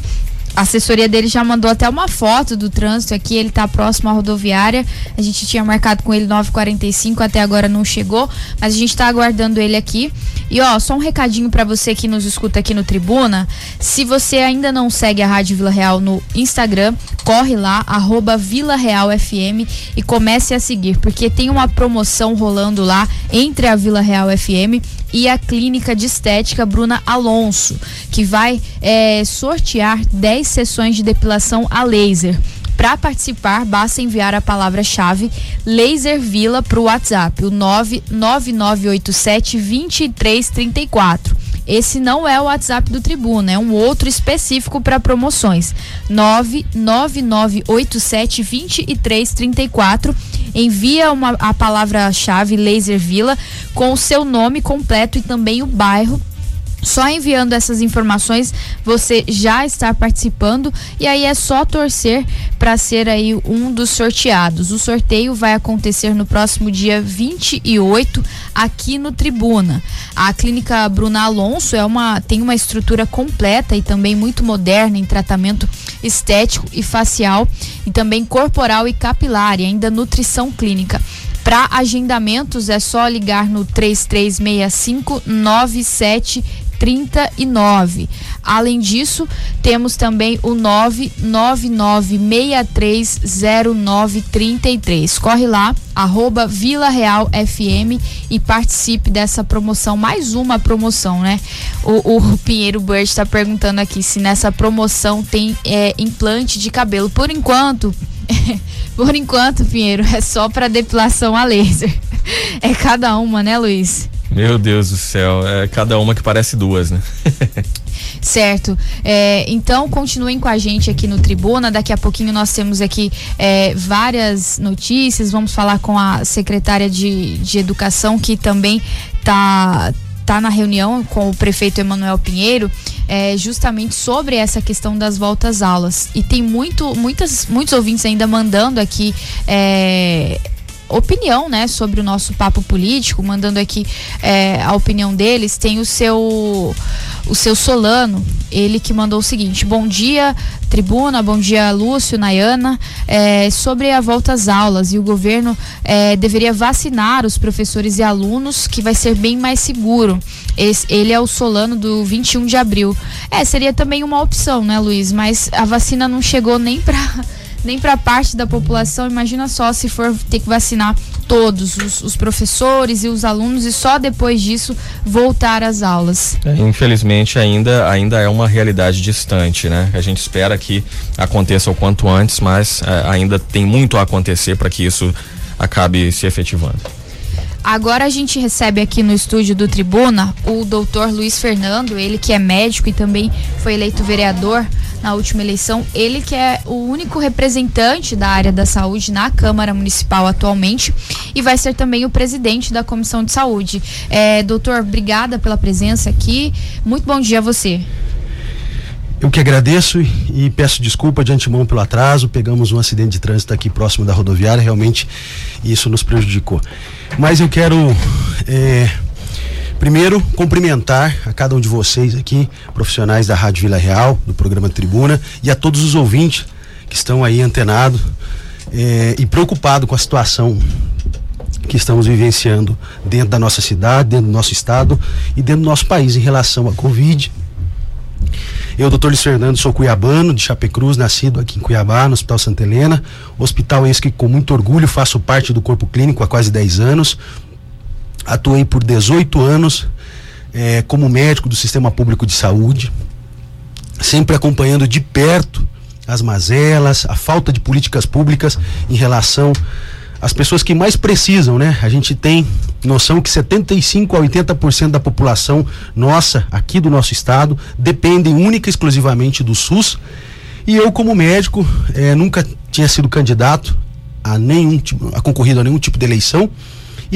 a assessoria dele já mandou até uma foto do trânsito aqui, ele está próximo à rodoviária. A gente tinha marcado com ele 9:45, até agora não chegou, mas a gente está aguardando ele aqui. E ó, só um recadinho para você que nos escuta aqui no Tribuna, se você ainda não segue a Rádio Vila Real no Instagram, corre lá arroba Vila Real FM e comece a seguir, porque tem uma promoção rolando lá entre a Vila Real FM e a Clínica de Estética Bruna Alonso, que vai é, sortear 10 sessões de depilação a laser. Para participar, basta enviar a palavra-chave Laser Vila para o WhatsApp, o 99987 2334. Esse não é o WhatsApp do Tribuna, é um outro específico para promoções. 99987 2334. Envia uma, a palavra-chave Laser Vila com o seu nome completo e também o bairro Só enviando essas informações você já está participando e aí é só torcer para ser aí um dos sorteados. O sorteio vai acontecer no próximo dia 28 aqui no Tribuna. A clínica Bruna Alonso é uma tem uma estrutura completa e também muito moderna em tratamento estético e facial e também corporal e capilar e ainda nutrição clínica. Para agendamentos é só ligar no 3365 97 39. Além disso, temos também o 999630933. Corre lá, arroba Vila Real FM e participe dessa promoção. Mais uma promoção, né? O, o Pinheiro Bird está perguntando aqui se nessa promoção tem é, implante de cabelo. Por enquanto, por enquanto, Pinheiro, é só para depilação a laser. É cada uma, né, Luiz? Meu Deus do céu, é cada uma que parece duas, né? certo. É, então continuem com a gente aqui no Tribuna. Daqui a pouquinho nós temos aqui é, várias notícias. Vamos falar com a secretária de, de Educação que também está tá na reunião com o prefeito Emanuel Pinheiro. É, justamente sobre essa questão das voltas aulas. E tem muito, muitas, muitos ouvintes ainda mandando aqui é, opinião, né, sobre o nosso papo político, mandando aqui é, a opinião deles. Tem o seu o seu Solano, ele que mandou o seguinte: Bom dia, tribuna, bom dia, Lúcio, Nayana. É, sobre a volta às aulas e o governo é, deveria vacinar os professores e alunos, que vai ser bem mais seguro. Esse, ele é o Solano do 21 de abril. É, seria também uma opção, né, Luiz? Mas a vacina não chegou nem para nem para parte da população. Imagina só se for ter que vacinar todos os, os, professores e os alunos e só depois disso voltar às aulas. É, infelizmente ainda ainda é uma realidade distante, né? A gente espera que aconteça o quanto antes, mas é, ainda tem muito a acontecer para que isso acabe se efetivando. Agora a gente recebe aqui no estúdio do Tribuna o doutor Luiz Fernando, ele que é médico e também foi eleito vereador na última eleição. Ele que é o único representante da área da saúde na Câmara Municipal atualmente e vai ser também o presidente da Comissão de Saúde. É, doutor, obrigada pela presença aqui. Muito bom dia a você. Eu que agradeço e, peço desculpa de antemão pelo atraso. Pegamos um acidente de trânsito aqui próximo da rodoviária, realmente isso nos prejudicou. Mas eu quero é, Primeiro, cumprimentar a cada um de vocês aqui, profissionais da Rádio Vila Real, do programa Tribuna, e a todos os ouvintes que estão aí antenados eh, e preocupados com a situação que estamos vivenciando dentro da nossa cidade, dentro do nosso estado e dentro do nosso país em relação à Covid. Eu, doutor Luiz Fernando, sou cuiabano, de Chapecruz, nascido aqui em Cuiabá, no Hospital Santa Helena. Hospital esse que com muito orgulho faço parte do corpo clínico há quase 10 anos. Atuei por 18 anos é, como médico do Sistema Público de Saúde, sempre acompanhando de perto as mazelas, a falta de políticas públicas em relação às pessoas que mais precisam, né? A gente tem noção que 75 a 80% da população nossa, aqui do nosso estado, dependem única e exclusivamente do SUS. E eu, como médico, é, nunca tinha sido candidato a nenhum a concorrido a nenhum tipo de eleição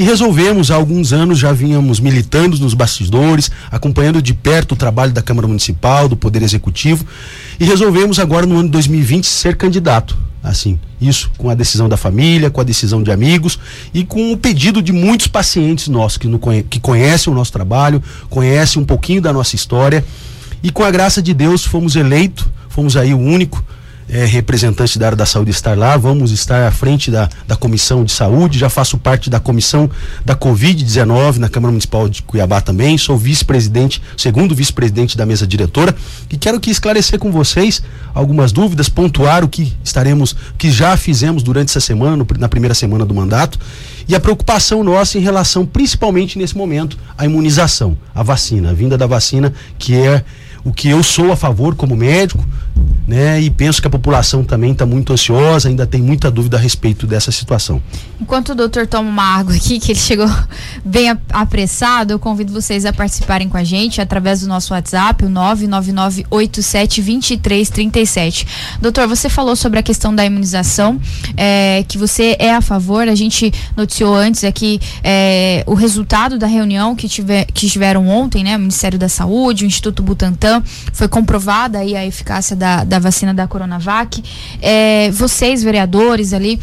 e resolvemos, há alguns anos, já vínhamos militando nos bastidores, acompanhando de perto o trabalho da Câmara Municipal, do Poder Executivo, e resolvemos agora no ano de 2020 ser candidato. Assim, isso com a decisão da família, com a decisão de amigos e com o pedido de muitos pacientes nossos que, no, que conhecem o nosso trabalho, conhecem um pouquinho da nossa história. E com a graça de Deus fomos eleitos, fomos aí o único é, representante da área da saúde estar lá, vamos estar à frente da, da comissão de saúde, já faço parte da comissão da Covid-19 na Câmara Municipal de Cuiabá também, sou vice-presidente, segundo vice-presidente da mesa diretora, e quero que esclarecer com vocês algumas dúvidas, pontuar o que estaremos, que já fizemos durante essa semana, no, na primeira semana do mandato, e a preocupação nossa em relação, principalmente nesse momento, à imunização, a vacina, a vinda da vacina, que é o que eu sou a favor como médico, né? E penso que a população também está muito ansiosa, ainda tem muita dúvida a respeito dessa situação. Enquanto o doutor toma uma água aqui, que ele chegou bem apressado, eu convido vocês a participarem com a gente através do nosso WhatsApp, o 999872337. Doutor, você falou sobre a questão da imunização, é, que você é a favor, a gente noticiou antes aqui é, o resultado da reunião que, tiver, que tiveram ontem, né? O Ministério da Saúde, o Instituto Butantan, foi comprovada aí a eficácia da, da vacina da Coronavac. É, vocês, vereadores ali,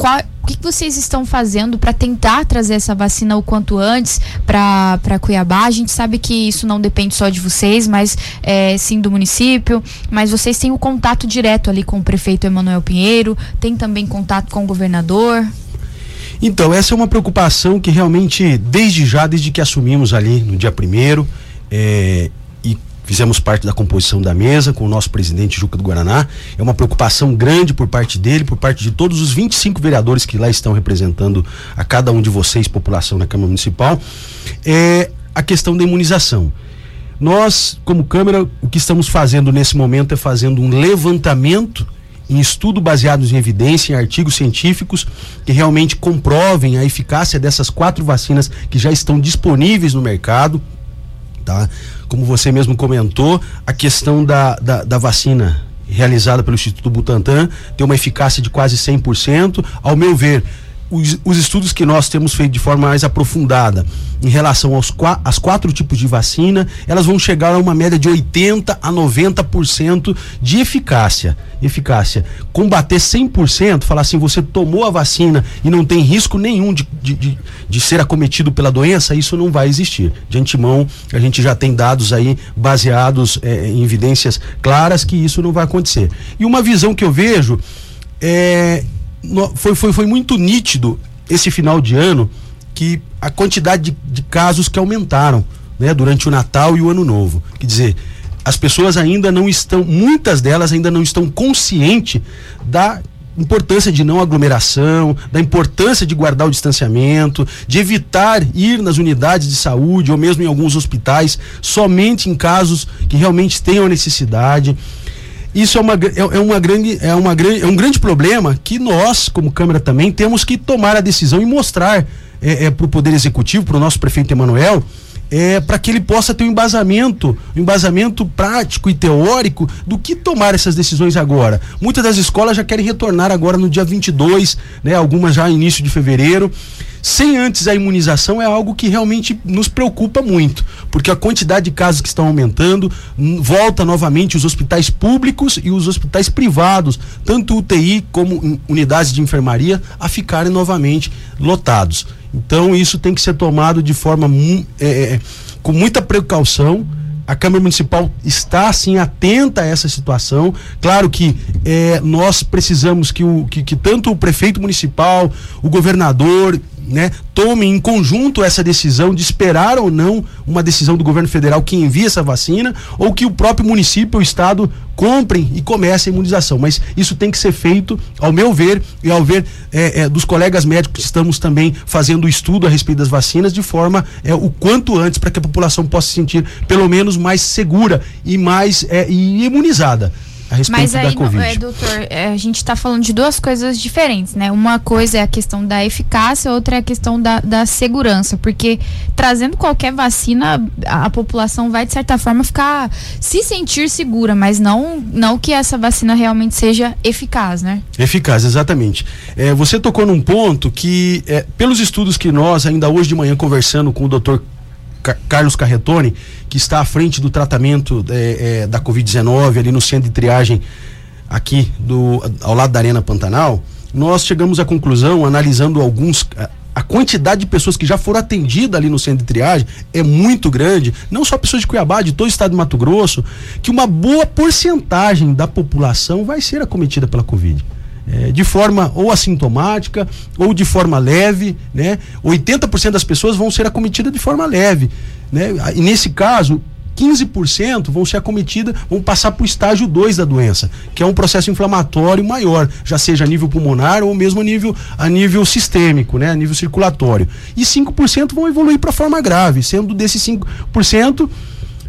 qual, o que, vocês estão fazendo para tentar trazer essa vacina o quanto antes para Cuiabá? A gente sabe que isso não depende só de vocês, mas é, sim do município. Mas vocês têm o contato direto ali com o prefeito Emanuel Pinheiro, tem também contato com o governador? Então, essa é uma preocupação que realmente, desde já, desde que assumimos ali no dia primeiro, é, fizemos parte da composição da mesa com o nosso presidente Juca do Guaraná. É uma preocupação grande por parte dele, por parte de todos os 25 vereadores que lá estão representando a cada um de vocês, população na Câmara Municipal, é a questão da imunização. Nós, como Câmara, o que estamos fazendo nesse momento é fazendo um levantamento em estudo baseados em evidência, em artigos científicos que realmente comprovem a eficácia dessas quatro vacinas que já estão disponíveis no mercado, tá? Como você mesmo comentou, a questão da, da, da vacina realizada pelo Instituto Butantan tem uma eficácia de quase 100%. Ao meu ver, os, os, estudos que nós temos feito de forma mais aprofundada em relação aos as quatro tipos de vacina, elas vão chegar a uma média de 80 a 90% de eficácia. Eficácia. Combater 100%, falar assim, você tomou a vacina e não tem risco nenhum de, de, de, de ser acometido pela doença, isso não vai existir. De antemão, a gente já tem dados aí baseados é, em evidências claras que isso não vai acontecer. E uma visão que eu vejo é foi, foi, foi muito nítido esse final de ano que a quantidade de, de casos que aumentaram né, durante o Natal e o Ano Novo. Quer dizer, as pessoas ainda não estão, muitas delas ainda não estão conscientes da importância de não aglomeração, da importância de guardar o distanciamento, de evitar ir nas unidades de saúde ou mesmo em alguns hospitais somente em casos que realmente tenham necessidade. Isso é uma, é, é uma grande, é, uma, é um grande problema que nós, como Câmara, também temos que tomar a decisão e mostrar é, é para o Poder Executivo, para o nosso prefeito Emanuel, é, para que ele possa ter um embasamento, um embasamento prático e teórico do que tomar essas decisões agora. Muitas das escolas já querem retornar agora no dia 22, né, algumas já início de fevereiro sem antes a imunização é algo que realmente nos preocupa muito, porque a quantidade de casos que estão aumentando volta novamente os hospitais públicos e os hospitais privados, tanto UTI como unidades de enfermaria, a ficarem novamente lotados. Então isso tem que ser tomado de forma é, é, com muita precaução a Câmara Municipal está assim atenta a essa situação. Claro que é, nós precisamos que, o, que, que tanto o prefeito municipal, o governador né, tome em conjunto essa decisão de esperar ou não uma decisão do governo federal que envie essa vacina ou que o próprio município ou estado comprem e comecem a imunização. Mas isso tem que ser feito, ao meu ver, e ao ver é, é, dos colegas médicos estamos também fazendo o estudo a respeito das vacinas de forma é, o quanto antes para que a população possa se sentir pelo menos mais segura e mais é, e imunizada a respeito Mas aí, da Covid. É, doutor, é, a gente está falando de duas coisas diferentes, né? Uma coisa é a questão da eficácia, outra é a questão da, da segurança, porque trazendo qualquer vacina, a, a, população vai, de certa forma, ficar se sentir segura, mas não, não que essa vacina realmente seja eficaz, né? Eficaz, exatamente. É, você tocou num ponto que, é, pelos estudos que nós, ainda hoje de manhã, conversando com o doutor Carlos Carretoni, que está à frente do tratamento é, é, da Covid-19 ali no centro de triagem aqui do, ao lado da Arena Pantanal, nós chegamos à conclusão, analisando alguns. A quantidade de pessoas que já foram atendidas ali no centro de triagem é muito grande, não só pessoas de Cuiabá, de todo o estado de Mato Grosso, que uma boa porcentagem da população vai ser acometida pela Covid é, de forma ou assintomática ou de forma leve, né? 80% das pessoas vão ser acometidas de forma leve, né? E nesse caso, 15% vão ser acometidas, vão passar para o estágio 2 da doença, que é um processo inflamatório maior, já seja a nível pulmonar ou mesmo a nível, a nível sistêmico, né, a nível circulatório. E 5% vão evoluir para forma grave, sendo desses 5%,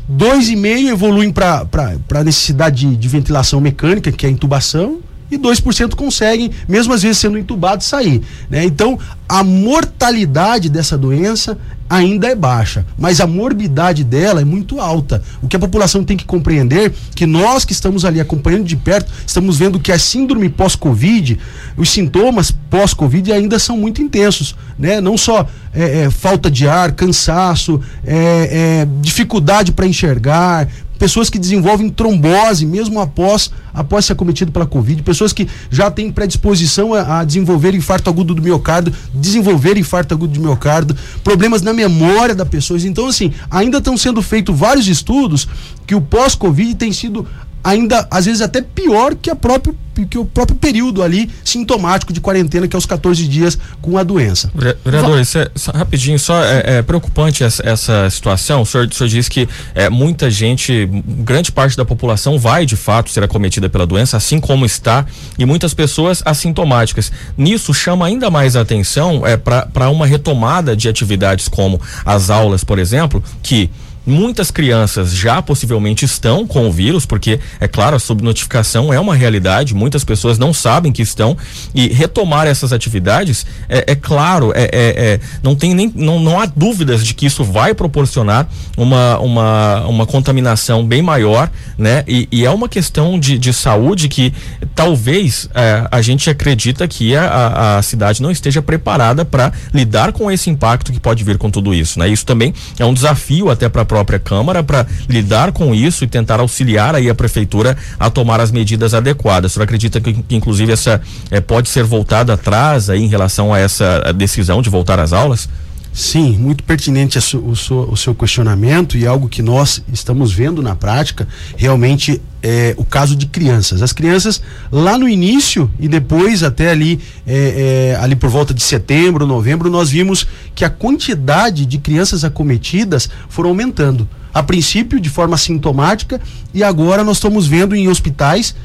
2,5% evoluem para a necessidade de, de ventilação mecânica, que é a intubação, e 2% conseguem, mesmo às vezes sendo entubados, sair. Né? Então, a mortalidade dessa doença ainda é baixa, mas a morbidade dela é muito alta. O que a população tem que compreender que nós que estamos ali acompanhando de perto, estamos vendo que a síndrome pós-Covid, os sintomas pós-Covid ainda são muito intensos, né? Não só é, é, falta de ar, cansaço, é, é dificuldade para enxergar, pessoas que desenvolvem trombose mesmo após, após ser acometido pela Covid, pessoas que já têm predisposição a, a desenvolver infarto agudo do miocárdio, desenvolver infarto agudo de miocárdio, problemas na memória da pessoa. Então, assim, ainda estão sendo feitos vários estudos que o pós-Covid tem sido ainda às vezes até pior que, a próprio, que o próprio período ali sintomático de quarentena, que é os 14 dias com a doença. Vereador, isso é, só, rapidinho, só é, é preocupante essa, essa, situação. O senhor, o senhor diz que é, muita gente, grande parte da população vai de fato ser acometida pela doença, assim como está, e muitas pessoas assintomáticas. Nisso chama ainda mais a atenção é, para uma retomada de atividades como as aulas, por exemplo, que Muitas crianças já possivelmente estão com o vírus, porque, é claro, a subnotificação é uma realidade, muitas pessoas não sabem que estão, e retomar essas atividades, é, é claro, é, é, é, não tem nem, não, não há dúvidas de que isso vai proporcionar uma, uma, uma contaminação bem maior, né? E, e é uma questão de, de saúde que talvez é, a gente acredita que a, a cidade não esteja preparada para lidar com esse impacto que pode vir com tudo isso, né? Isso também é um desafio até para própria Câmara para lidar com isso e tentar auxiliar aí a Prefeitura a tomar as medidas adequadas. O senhor acredita que, que inclusive, essa é, pode ser voltada atrás aí em relação a essa decisão de voltar às aulas? Sim, muito pertinente o, seu, o seu questionamento e algo que nós estamos vendo na prática, realmente é o caso de crianças. As crianças lá no início e depois até ali, é, é, ali por volta de setembro, novembro, nós vimos que a quantidade de crianças acometidas foram aumentando. A princípio de forma sintomática e agora nós estamos vendo em hospitais,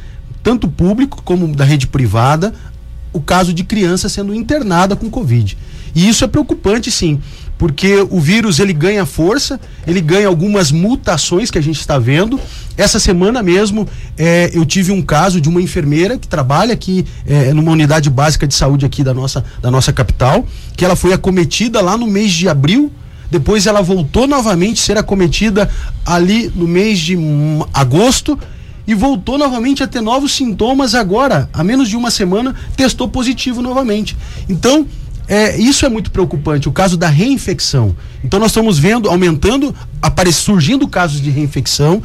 tanto público como da rede privada, o caso de criança sendo internada com Covid. E isso é preocupante, sim, porque o vírus ele ganha força, ele ganha algumas mutações que a gente está vendo. Essa semana mesmo é, eu tive um caso de uma enfermeira que trabalha aqui é, numa unidade básica de saúde aqui da nossa, da nossa capital, que ela foi acometida lá no mês de abril. Depois ela voltou novamente a ser acometida ali no mês de agosto e voltou novamente a ter novos sintomas agora, há menos de uma semana, testou positivo novamente. Então, é, isso é muito preocupante, o caso da reinfecção. Então nós estamos vendo, aumentando, aparece, surgindo casos de reinfecção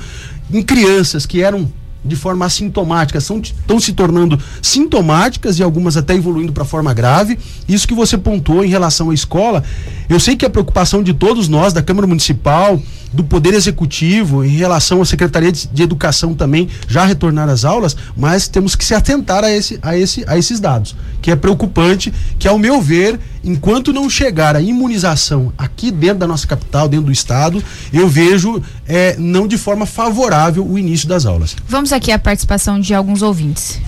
em crianças que eram de forma assintomática, estão se tornando sintomáticas e algumas até evoluindo para forma grave. Isso que você pontuou em relação à escola, eu sei que a preocupação de todos nós, da Câmara Municipal, do Poder Executivo, em relação à Secretaria de, Educação também já retornar às aulas, mas temos que se atentar a, esse, a, esse, a esses dados, que é preocupante, que ao meu ver, enquanto não chegar a imunização aqui dentro da nossa capital, dentro do estado, eu vejo é, não de forma favorável o início das aulas. Vamos aqui à participação de alguns ouvintes.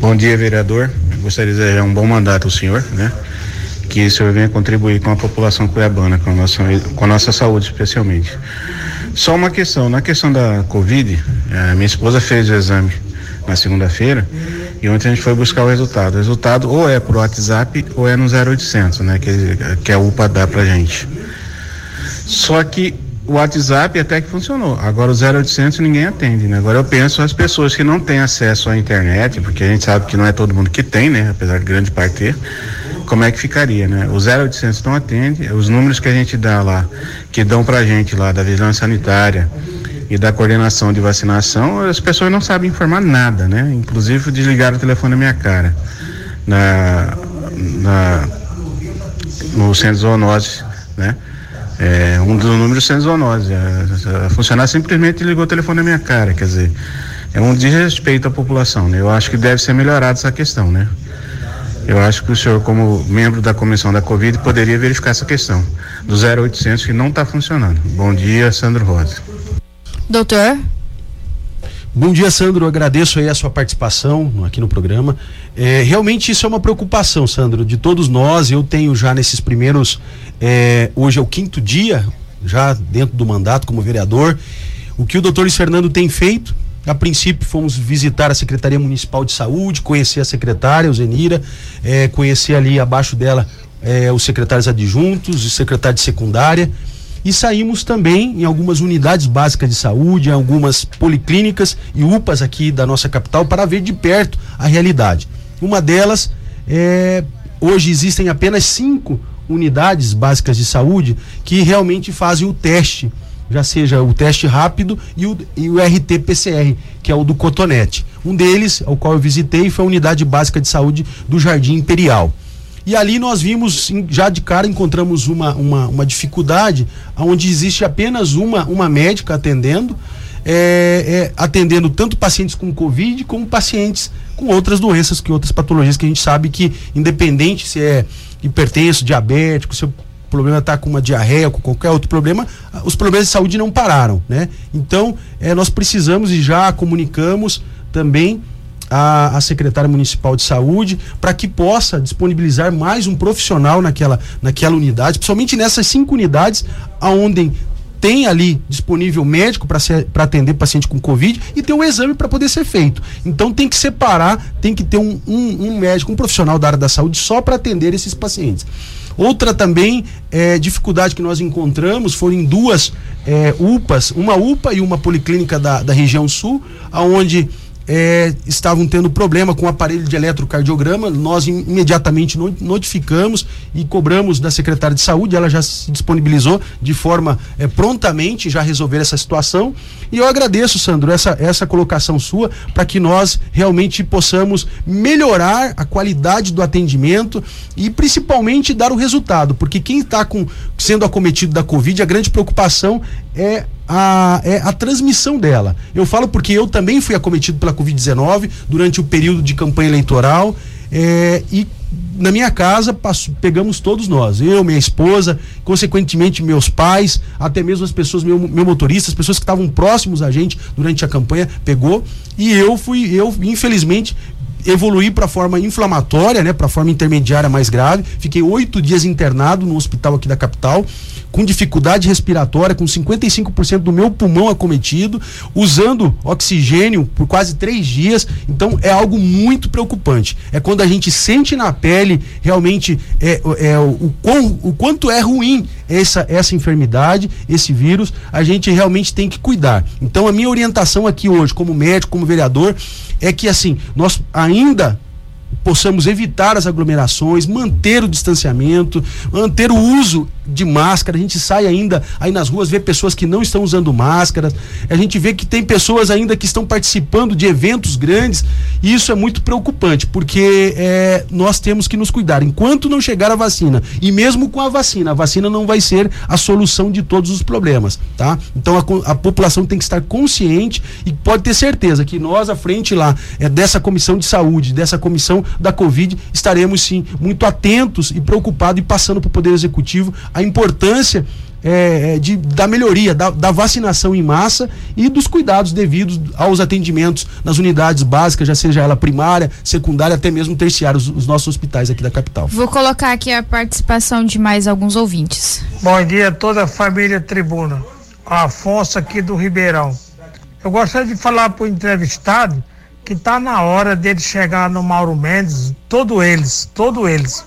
Bom dia, vereador. Gostaria de desejar um bom mandato ao senhor, né? Que o senhor venha contribuir com a população cuiabana, com a nossa, com a nossa saúde especialmente. Só uma questão, na questão da Covid, a minha esposa fez o exame na segunda-feira e ontem a gente foi buscar o resultado. O resultado ou é por WhatsApp ou é no 0800, né, que, que a UPA dá pra gente. Só que o WhatsApp até que funcionou. Agora o 0800 ninguém atende, né? Agora eu penso as pessoas que não têm acesso à internet, porque a gente sabe que não é todo mundo que tem, né? Apesar de grande parte ter como é que ficaria, né? O 0800 não atende, os números que a gente dá lá, que dão pra gente lá da vigilância sanitária e da coordenação de vacinação, as pessoas não sabem informar nada, né? Inclusive desligaram o telefone na minha cara. Na, na no centro de zoonose, né? É, um dos números de zoonose. A, a funcionária simplesmente ligou o telefone na minha cara, quer dizer, é um desrespeito à população, né? Eu acho que deve ser melhorada essa questão, né? Eu acho que o senhor, como membro da comissão da Covid, poderia verificar essa questão do 0800 que não está funcionando. Bom dia, Sandro Rosa. Doutor. Bom dia, Sandro. agradeço aí a sua participação aqui no programa. É, realmente isso é uma preocupação, Sandro, de todos nós. Eu tenho já nesses primeiros, é, hoje é o quinto dia, já dentro do mandato como vereador, O que o doutor Luiz Fernando tem feito? A princípio, fomos visitar a Secretaria Municipal de Saúde, conhecer a secretária, o Zenira, é, conhecer ali abaixo dela é, os secretários adjuntos, o secretário de secundária. E saímos também em algumas unidades básicas de saúde, em algumas policlínicas e UPAs aqui da nossa capital para ver de perto a realidade. Uma delas é. Hoje existem apenas cinco unidades básicas de saúde que realmente fazem o teste já seja o teste rápido e o, e o RT-PCR, que é o do Cotonete. Um deles, ao qual eu visitei, foi a unidade básica de saúde do Jardim Imperial. E ali nós vimos, já de cara, encontramos uma, uma, uma dificuldade, onde existe apenas uma, uma médica atendendo, é, é, atendendo tanto pacientes com Covid como pacientes com outras doenças, que outras patologias que a gente sabe que, independente se é hipertenso, diabético, se problema está com uma diarreia, com qualquer outro problema, os problemas de saúde não pararam, né? Então, é, nós precisamos e já comunicamos também a, a secretária municipal de saúde para que possa disponibilizar mais um profissional naquela, naquela unidade, principalmente nessas cinco unidades aonde tem ali disponível médico para atender paciente com Covid e tem um exame para poder ser feito. Então tem que separar, tem que ter um, um, um médico, um profissional da área da saúde só para atender esses pacientes. Outra também é, dificuldade que nós encontramos foram duas é, UPAs, uma UPA e uma policlínica da, da região sul, aonde é, estavam tendo problema com o aparelho de eletrocardiograma. Nós imediatamente notificamos e cobramos da secretária de saúde. Ela já se disponibilizou de forma é, prontamente já resolver essa situação. E eu agradeço, Sandro, essa, essa colocação sua para que nós realmente possamos melhorar a qualidade do atendimento e principalmente dar o resultado, porque quem está sendo acometido da Covid, a grande preocupação é a, é a transmissão dela. Eu falo porque eu também fui acometido pela Covid-19 durante o período de campanha eleitoral é, e na minha casa passo, pegamos todos nós, eu, minha esposa, consequentemente meus pais, até mesmo as pessoas, meu, meu motorista, as pessoas que estavam próximos a gente durante a campanha, pegou e eu fui, eu infelizmente evoluí para forma inflamatória, né, para forma intermediária mais grave. Fiquei oito dias internado no hospital aqui da capital com dificuldade respiratória, com 55% do meu pulmão acometido, usando oxigênio por quase três dias. Então é algo muito preocupante. É quando a gente sente na pele realmente é, é, o, o, o quanto é ruim essa, essa enfermidade, esse vírus, a gente realmente tem que cuidar. Então a minha orientação aqui hoje, como médico, como vereador, é que assim, nós ainda possamos evitar as aglomerações, manter o distanciamento, manter o uso de máscara. A gente sai ainda aí nas ruas, vê pessoas que não estão usando máscaras. A gente vê que tem pessoas ainda que estão participando de eventos grandes. E isso é muito preocupante, porque é, nós temos que nos cuidar. Enquanto não chegar a vacina, e mesmo com a vacina, a vacina não vai ser a solução de todos os problemas, tá? Então a, a população tem que estar consciente e pode ter certeza que nós, à frente lá, é dessa comissão de saúde, dessa comissão da Covid, estaremos sim muito atentos e preocupados e passando para o Poder Executivo a importância é, é, de, da melhoria, da, da, vacinação em massa e dos cuidados devidos aos atendimentos nas unidades básicas, já seja ela primária, secundária, até mesmo terciária, os, os nossos hospitais aqui da capital. Vou colocar aqui a participação de mais alguns ouvintes. Bom dia a toda a família Tribuna. Afonso aqui do Ribeirão. Eu gostaria de falar para o entrevistado que está na hora dele chegar no Mauro Mendes, todos eles, todos eles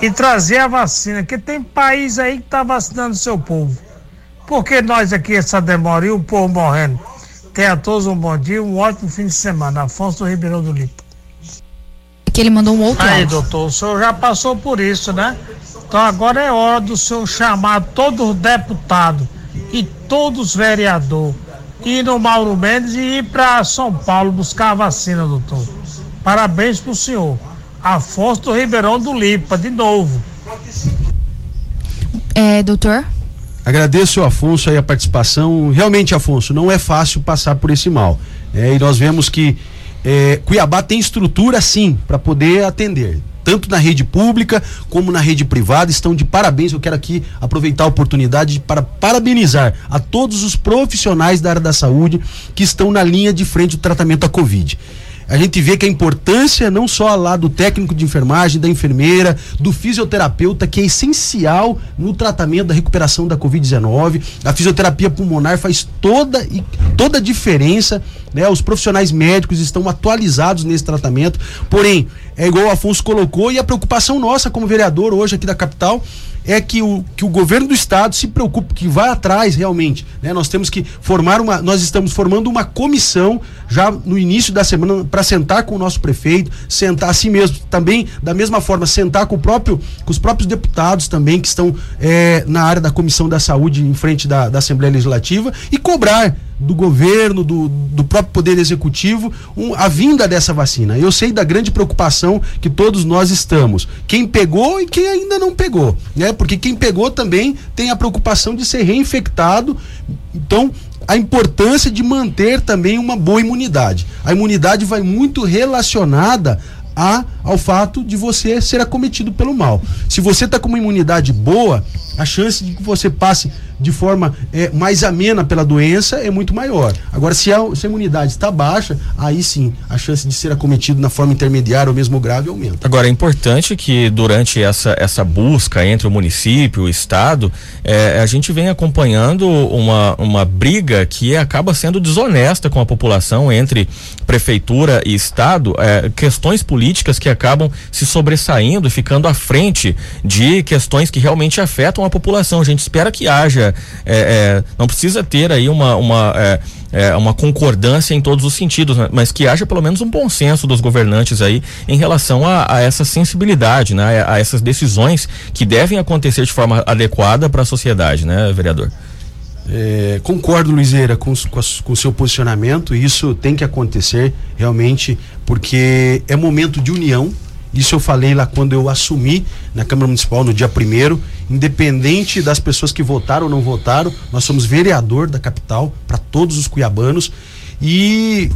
e trazer a vacina, que tem país aí que está vacinando seu povo. Por que nós aqui essa demora e o povo morrendo? Tenha todos um bom dia, um ótimo fim de semana. Afonso Ribeirão do Lipo. Que ele mandou um outro. Aí, doutor, o senhor já passou por isso, né? Então agora é hora do senhor chamar todos os deputados e todos os vereadores, ir no Mauro Mendes e ir para São Paulo buscar a vacina, doutor. Parabéns pro senhor. Afonso do Ribeirão do Lipa, de novo. É, doutor? Agradeço ao Afonso aí a participação. Realmente, Afonso, não é fácil passar por esse mal. É, e nós vemos que é, Cuiabá tem estrutura sim para poder atender. Tanto na rede pública como na rede privada, estão de parabéns. Eu quero aqui aproveitar a oportunidade para parabenizar a todos os profissionais da área da saúde que estão na linha de frente do tratamento da Covid. A gente vê que a importância não só lá do técnico de enfermagem, da enfermeira, do fisioterapeuta, que é essencial no tratamento da recuperação da Covid-19. A fisioterapia pulmonar faz toda, toda a diferença, né? Os profissionais médicos estão atualizados nesse tratamento. Porém, é igual o Afonso colocou, e a preocupação nossa como vereador hoje aqui da capital é que o, que o governo do estado se preocupe, que vá atrás realmente. Né? Nós temos que formar uma. Nós estamos formando uma comissão já no início da semana para sentar com o nosso prefeito, sentar assim mesmo, também, da mesma forma, sentar com o próprio, com os próprios deputados também que estão é, na área da comissão da saúde em frente da, da Assembleia Legislativa e cobrar do governo, do, do próprio Poder Executivo, um, a vinda dessa vacina. Eu sei da grande preocupação que todos nós estamos. Quem pegou e quem ainda não pegou, né? Porque quem pegou também tem a preocupação de ser reinfectado. Então, a importância de manter também uma boa imunidade. A imunidade vai muito relacionada a, ao fato de você ser acometido pelo mal. Se você está com uma imunidade boa, a chance de que você passe de forma é, mais amena pela doença é muito maior. Agora, se a, se a imunidade está baixa, aí sim a chance de ser acometido na forma intermediária ou mesmo grave aumenta. Agora, é importante que durante essa, essa busca entre o município e o Estado, é, a gente vem acompanhando uma, uma briga que acaba sendo desonesta com a população entre prefeitura e Estado, é, questões políticas que acabam se sobressaindo, ficando à frente de questões que realmente afetam a população. A gente espera que haja, é, é, não precisa ter aí uma, uma é, é, uma concordância em todos os sentidos, né? mas que haja pelo menos um bom senso dos governantes aí em relação a, a essa sensibilidade, né? A, a, essas decisões que devem acontecer de forma adequada para a sociedade, né, vereador? É, concordo, Luizeira, com, com o seu posicionamento. Isso tem que acontecer realmente, porque é momento de união. Isso eu falei lá quando eu assumi na Câmara Municipal no dia primeiro. Independente das pessoas que votaram ou não votaram, nós somos vereador da capital para todos os cuiabanos. E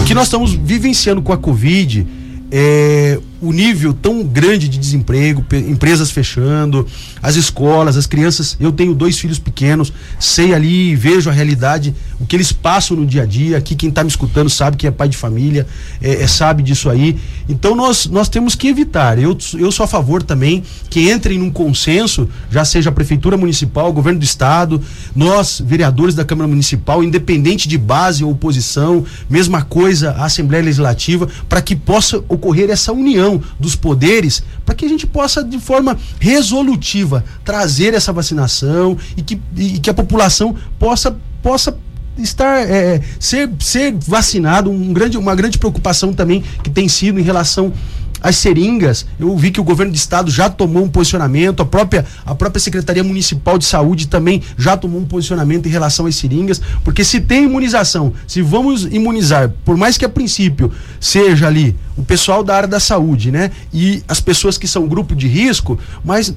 o que nós estamos vivenciando com a Covid é, o nível tão grande de desemprego, empresas fechando, as escolas, as crianças. Eu tenho dois filhos pequenos, sei ali, vejo a realidade, o que eles passam no dia a dia. Aqui quem está me escutando sabe que é pai de família, é, é, sabe disso aí. Então nós, nós temos que evitar. Eu, eu sou a favor também que entrem num consenso, já seja a prefeitura municipal, o governo do estado, nós, vereadores da Câmara Municipal, independente de base ou oposição, mesma coisa a Assembleia Legislativa, para que possa ocorrer essa união dos poderes, para que a gente possa, de forma resolutiva, trazer essa vacinação e que, e que a população possa, possa estar é, ser, ser vacinado. Um grande, uma grande preocupação também que tem sido em relação as seringas, eu vi que o governo do estado já tomou um posicionamento, a própria, a própria Secretaria Municipal de Saúde também já tomou um posicionamento em relação às seringas, porque se tem imunização, se vamos imunizar, por mais que a princípio seja ali o pessoal da área da saúde, né, e as pessoas que são grupo de risco, mas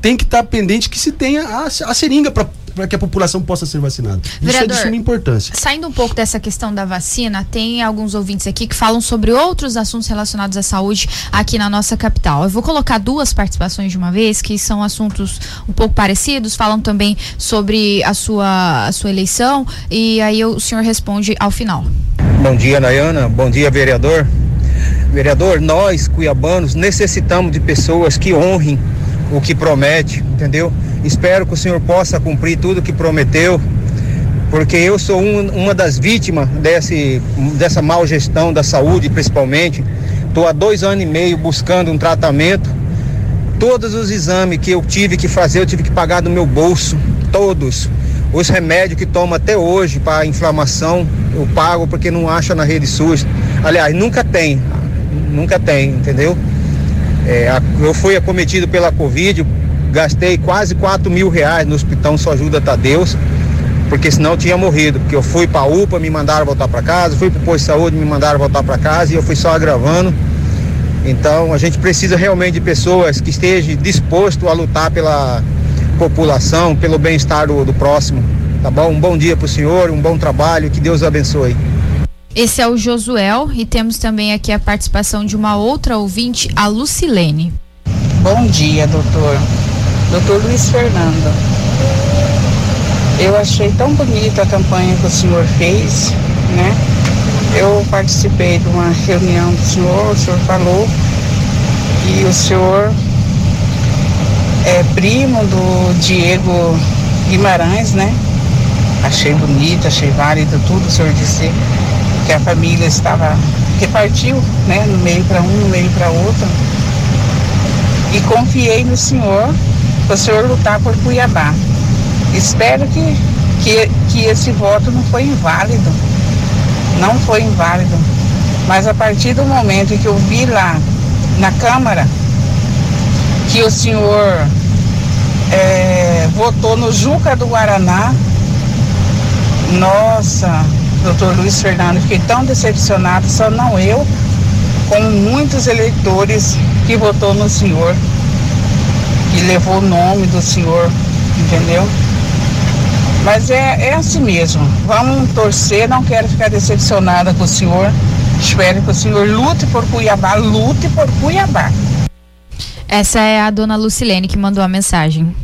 tem que estar tá pendente que se tenha a, a seringa para para que a população possa ser vacinada. Vereador, Isso é de suma importância. Saindo um pouco dessa questão da vacina, tem alguns ouvintes aqui que falam sobre outros assuntos relacionados à saúde aqui na nossa capital. Eu vou colocar duas participações de uma vez, que são assuntos um pouco parecidos, falam também sobre a sua, a sua eleição, e aí o senhor responde ao final. Bom dia, Nayana. Bom dia, vereador. Vereador, nós, cuiabanos, necessitamos de pessoas que honrem o que promete, entendeu? Espero que o senhor possa cumprir tudo que prometeu, porque eu sou um, uma das vítimas desse, dessa mal gestão da saúde, principalmente. Estou há dois anos e meio buscando um tratamento. Todos os exames que eu tive que fazer, eu tive que pagar do meu bolso, todos. Os remédios que tomo até hoje para inflamação, eu pago porque não acha na rede SUS. Aliás, nunca tem, nunca tem, entendeu? É, eu fui acometido pela Covid, Gastei quase 4 mil reais no hospital Só Ajuda Tadeus, porque senão eu tinha morrido. Porque eu fui para UPA, me mandaram voltar para casa, fui para o posto de saúde, me mandaram voltar para casa e eu fui só agravando. Então a gente precisa realmente de pessoas que estejam dispostas a lutar pela população, pelo bem-estar do, do próximo. Tá bom? Um bom dia para o senhor, um bom trabalho, que Deus abençoe. Esse é o Josuel e temos também aqui a participação de uma outra ouvinte, a Lucilene. Bom dia, doutor. Doutor Luiz Fernando, eu achei tão bonita a campanha que o senhor fez, né? Eu participei de uma reunião do senhor, o senhor falou que o senhor é primo do Diego Guimarães, né? Achei bonito, achei válido tudo, o senhor disse que a família estava repartiu, né, no meio para um, no meio para outro. E confiei no senhor, para o senhor lutar por Cuiabá. Espero que, que, que esse voto não foi inválido. Não foi inválido. Mas a partir do momento que eu vi lá na Câmara que o senhor é, votou no Juca do Guaraná, nossa, doutor Luiz Fernando, fiquei tão decepcionado, só não eu, como muitos eleitores que votou no senhor, que levou o nome do senhor, entendeu? Mas é, é assim mesmo. Vamos torcer, não quero ficar decepcionada com o senhor. Espero que o senhor lute por Cuiabá, lute por Cuiabá. Essa é a dona Lucilene que mandou a mensagem.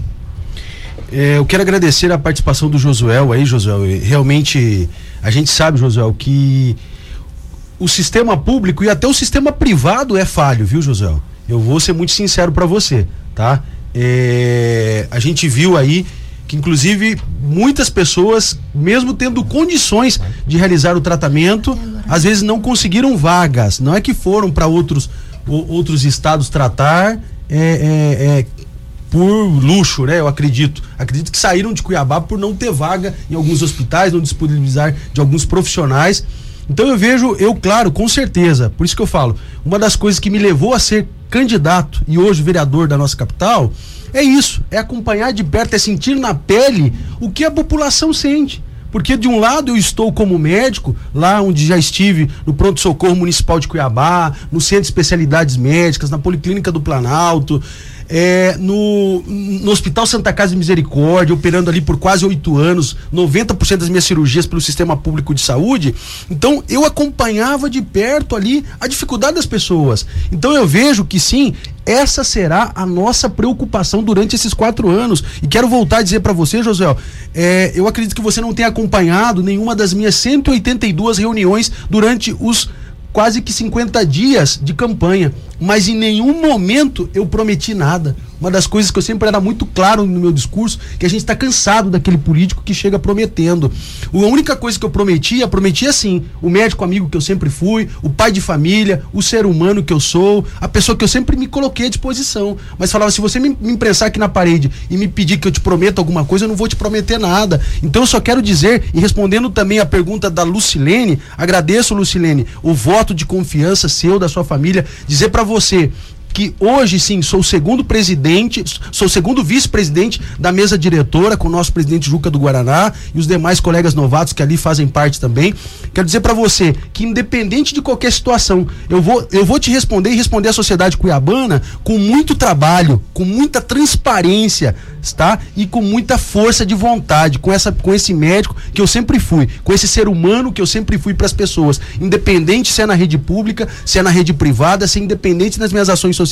É, eu quero agradecer a participação do Josuel aí, Josuel. Realmente, a gente sabe, Josuel, que o sistema público e até o sistema privado é falho, viu, Josuel? Eu vou ser muito sincero para você, tá? É, a gente viu aí que inclusive muitas pessoas, mesmo tendo condições de realizar o tratamento, às vezes não conseguiram vagas. Não é que foram para outros, outros estados tratar, é, é, é, por luxo, né? Eu acredito. Acredito que saíram de Cuiabá por não ter vaga em alguns hospitais, não disponibilizar de alguns profissionais. Então eu vejo, eu, claro, com certeza, por isso que eu falo, uma das coisas que me levou a ser candidato e hoje vereador da nossa capital é isso, é acompanhar de perto, é sentir na pele o que a população sente. Porque de um lado eu estou como médico, lá onde já estive no pronto-socorro municipal de Cuiabá, no centro de especialidades médicas, na Policlínica do Planalto, é, no, no Hospital Santa Casa de Misericórdia, operando ali por quase oito anos, 90% das minhas cirurgias pelo sistema público de saúde. Então eu acompanhava de perto ali a dificuldade das pessoas. Então eu vejo que sim, essa será a nossa preocupação durante esses quatro anos. E quero voltar a dizer para você, José, é, eu acredito que você não tenha acompanhado nenhuma das minhas 182 reuniões durante os quase que 50 dias de campanha, mas em nenhum momento eu prometi nada. Uma das coisas que eu sempre era muito claro no meu discurso, que a gente está cansado daquele político que chega prometendo. A única coisa que eu prometia, prometia assim, o médico amigo que eu sempre fui, o pai de família, o ser humano que eu sou, a pessoa que eu sempre me coloquei à disposição. Mas falava, se você me, me aqui na parede e me pedir que eu te prometa alguma coisa, eu não vou te prometer nada. Então eu só quero dizer, e respondendo também a pergunta da Lucilene, agradeço, Lucilene, o voto de confiança seu, da sua família, dizer para você que hoje sim sou o segundo presidente, sou o segundo vice-presidente da mesa diretora com o nosso presidente Juca do Guaraná e os demais colegas novatos que ali fazem parte também. Quero dizer para você que independente de qualquer situação, eu vou eu vou te responder e responder à sociedade cuiabana com muito trabalho, com muita transparência, está? E com muita força de vontade, com essa com esse médico que eu sempre fui, com esse ser humano que eu sempre fui para as pessoas, independente se é na rede pública, se é na rede privada, se é independente das minhas ações sociais,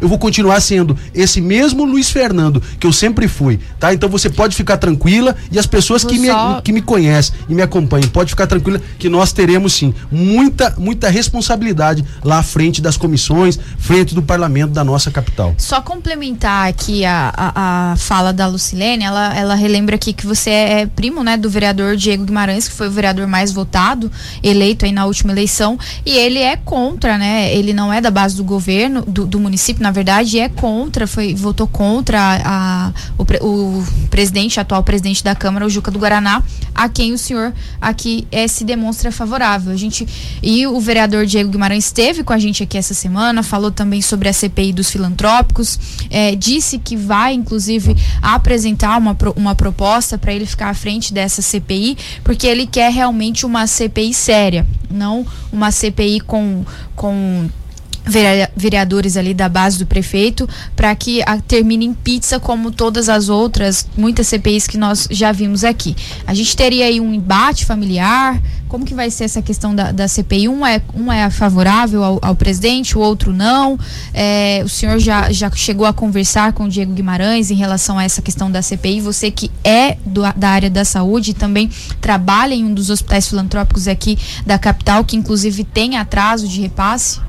eu vou continuar sendo esse mesmo Luiz Fernando que eu sempre fui, tá? Então você pode ficar tranquila e as pessoas que me, que me conhecem e me acompanham, pode ficar tranquila que nós teremos sim muita muita responsabilidade lá à frente das comissões, frente do parlamento da nossa capital. Só complementar aqui a, a, a fala da Lucilene, ela, ela relembra aqui que você é primo, né, do vereador Diego Guimarães, que foi o vereador mais votado, eleito aí na última eleição, e ele é contra, né, ele não é da base do governo, do, do município, na verdade, é contra, foi, votou contra a, a o, o, presidente, atual presidente da Câmara, o Juca do Guaraná, a quem o senhor aqui é, se demonstra favorável. A gente, e o vereador Diego Guimarães esteve com a gente aqui essa semana, falou também sobre a CPI dos filantrópicos, é, disse que vai, inclusive, apresentar uma, uma proposta para ele ficar à frente dessa CPI, porque ele quer realmente uma CPI séria, não uma CPI com, com vereadores ali da base do prefeito para que a, termine em pizza como todas as outras muitas CPIs que nós já vimos aqui. A gente teria aí um embate familiar. Como que vai ser essa questão da, da CPI? Um é, um é favorável ao, ao presidente, o outro não. É, o senhor já, já chegou a conversar com o Diego Guimarães em relação a essa questão da CPI. Você que é do, da área da saúde e também trabalha em um dos hospitais filantrópicos aqui da capital, que inclusive tem atraso de repasse.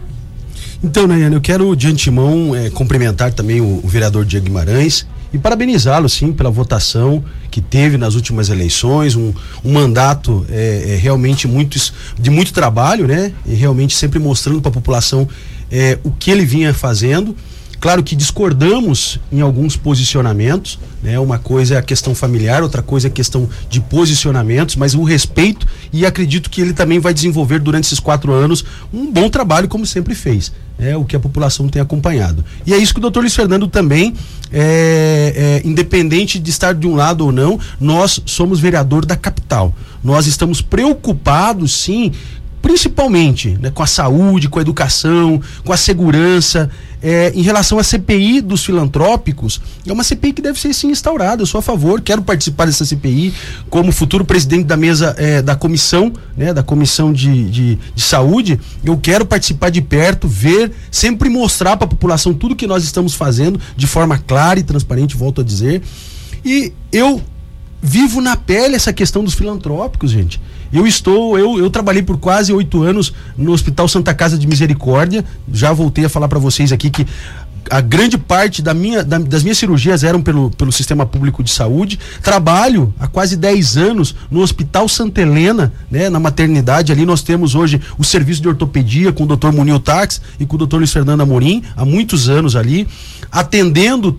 Então, Nayane, eu quero de antemão é, cumprimentar também o, o vereador Diego Guimarães e parabenizá-lo, sim, pela votação que teve nas últimas eleições, um, um mandato é, é, realmente muito, de muito trabalho, né? E realmente sempre mostrando para a população é, o que ele vinha fazendo. Claro que discordamos em alguns posicionamentos, né? Uma coisa é a questão familiar, outra coisa é a questão de posicionamentos, mas o respeito e acredito que ele também vai desenvolver durante esses quatro anos um bom trabalho como sempre fez é o que a população tem acompanhado. E é isso que o doutor Luiz Fernando também, é, é, independente de estar de um lado ou não, nós somos vereador da capital. Nós estamos preocupados, sim, principalmente né, com a saúde, com a educação, com a segurança. É, em relação à CPI dos filantrópicos, é uma CPI que deve ser sim instaurada. Eu sou a favor, quero participar dessa CPI como futuro presidente da mesa é, da comissão, né, da comissão de, de, de, saúde. Eu quero participar de perto, ver, sempre mostrar para a população tudo que nós estamos fazendo de forma clara e transparente, volto a dizer. E eu vivo na pele essa questão dos filantrópicos, gente. Eu estou, eu, eu trabalhei por quase oito anos no Hospital Santa Casa de Misericórdia. Já voltei a falar para vocês aqui que a grande parte da minha, da, das minhas cirurgias eram pelo, pelo sistema público de saúde. Trabalho há quase 10 anos no Hospital Santa Helena, né, na maternidade. Ali nós temos hoje o serviço de ortopedia com o Dr. Munil Tax e com o Dr. Luiz Fernando Amorim, há muitos anos ali, atendendo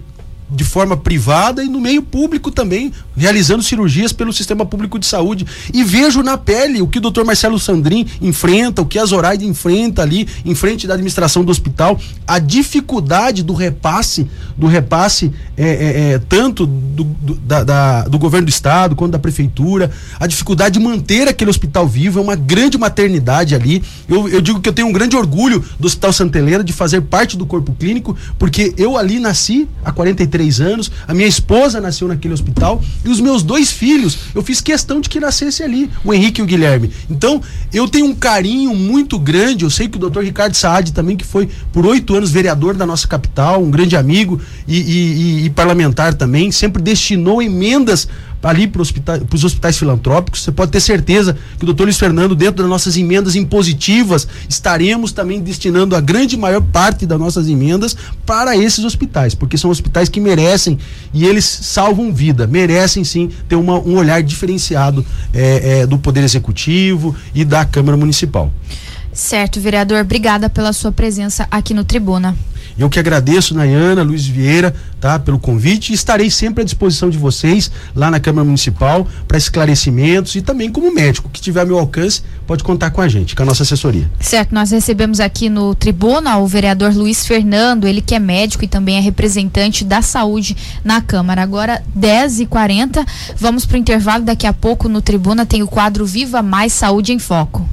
de forma privada e no meio público também, realizando cirurgias pelo sistema público de saúde. E vejo na pele o que o doutor Marcelo Sandrin enfrenta, o que a Zoraide enfrenta ali, em frente da administração do hospital, a dificuldade do repasse, do repasse é, é, é, tanto do, do, da, da, do governo do estado quanto da prefeitura, a dificuldade de manter aquele hospital vivo, é uma grande maternidade ali. Eu, eu digo que eu tenho um grande orgulho do Hospital Santa Helena de fazer parte do corpo clínico, porque eu ali nasci há 43 três anos, a minha esposa nasceu naquele hospital e os meus dois filhos, eu fiz questão de que nascesse ali, o Henrique e o Guilherme. Então, eu tenho um carinho muito grande, eu sei que o doutor Ricardo Saad também, que foi por oito anos vereador da nossa capital, um grande amigo e, e, e, e parlamentar também, sempre destinou emendas ali para os hospitais filantrópicos. Você pode ter certeza que o doutor Luiz Fernando, dentro das nossas emendas impositivas, estaremos também destinando a grande maior parte das nossas emendas para esses hospitais, porque são hospitais que merecem e eles salvam vida, merecem sim ter uma, um olhar diferenciado é, é, do Poder Executivo e da Câmara Municipal. Certo, vereador, obrigada pela sua presença aqui no Tribuna. Eu que agradeço, Nayana, Luiz Vieira, tá, pelo convite e estarei sempre à disposição de vocês lá na Câmara Municipal para esclarecimentos e também como médico que tiver meu alcance pode contar com a gente, com a nossa assessoria. Certo, nós recebemos aqui no Tribuna o vereador Luiz Fernando, ele que é médico e também é representante da saúde na Câmara. Agora 10h40, vamos para o intervalo. Daqui a pouco no Tribuna tem o quadro Viva Mais Saúde em Foco.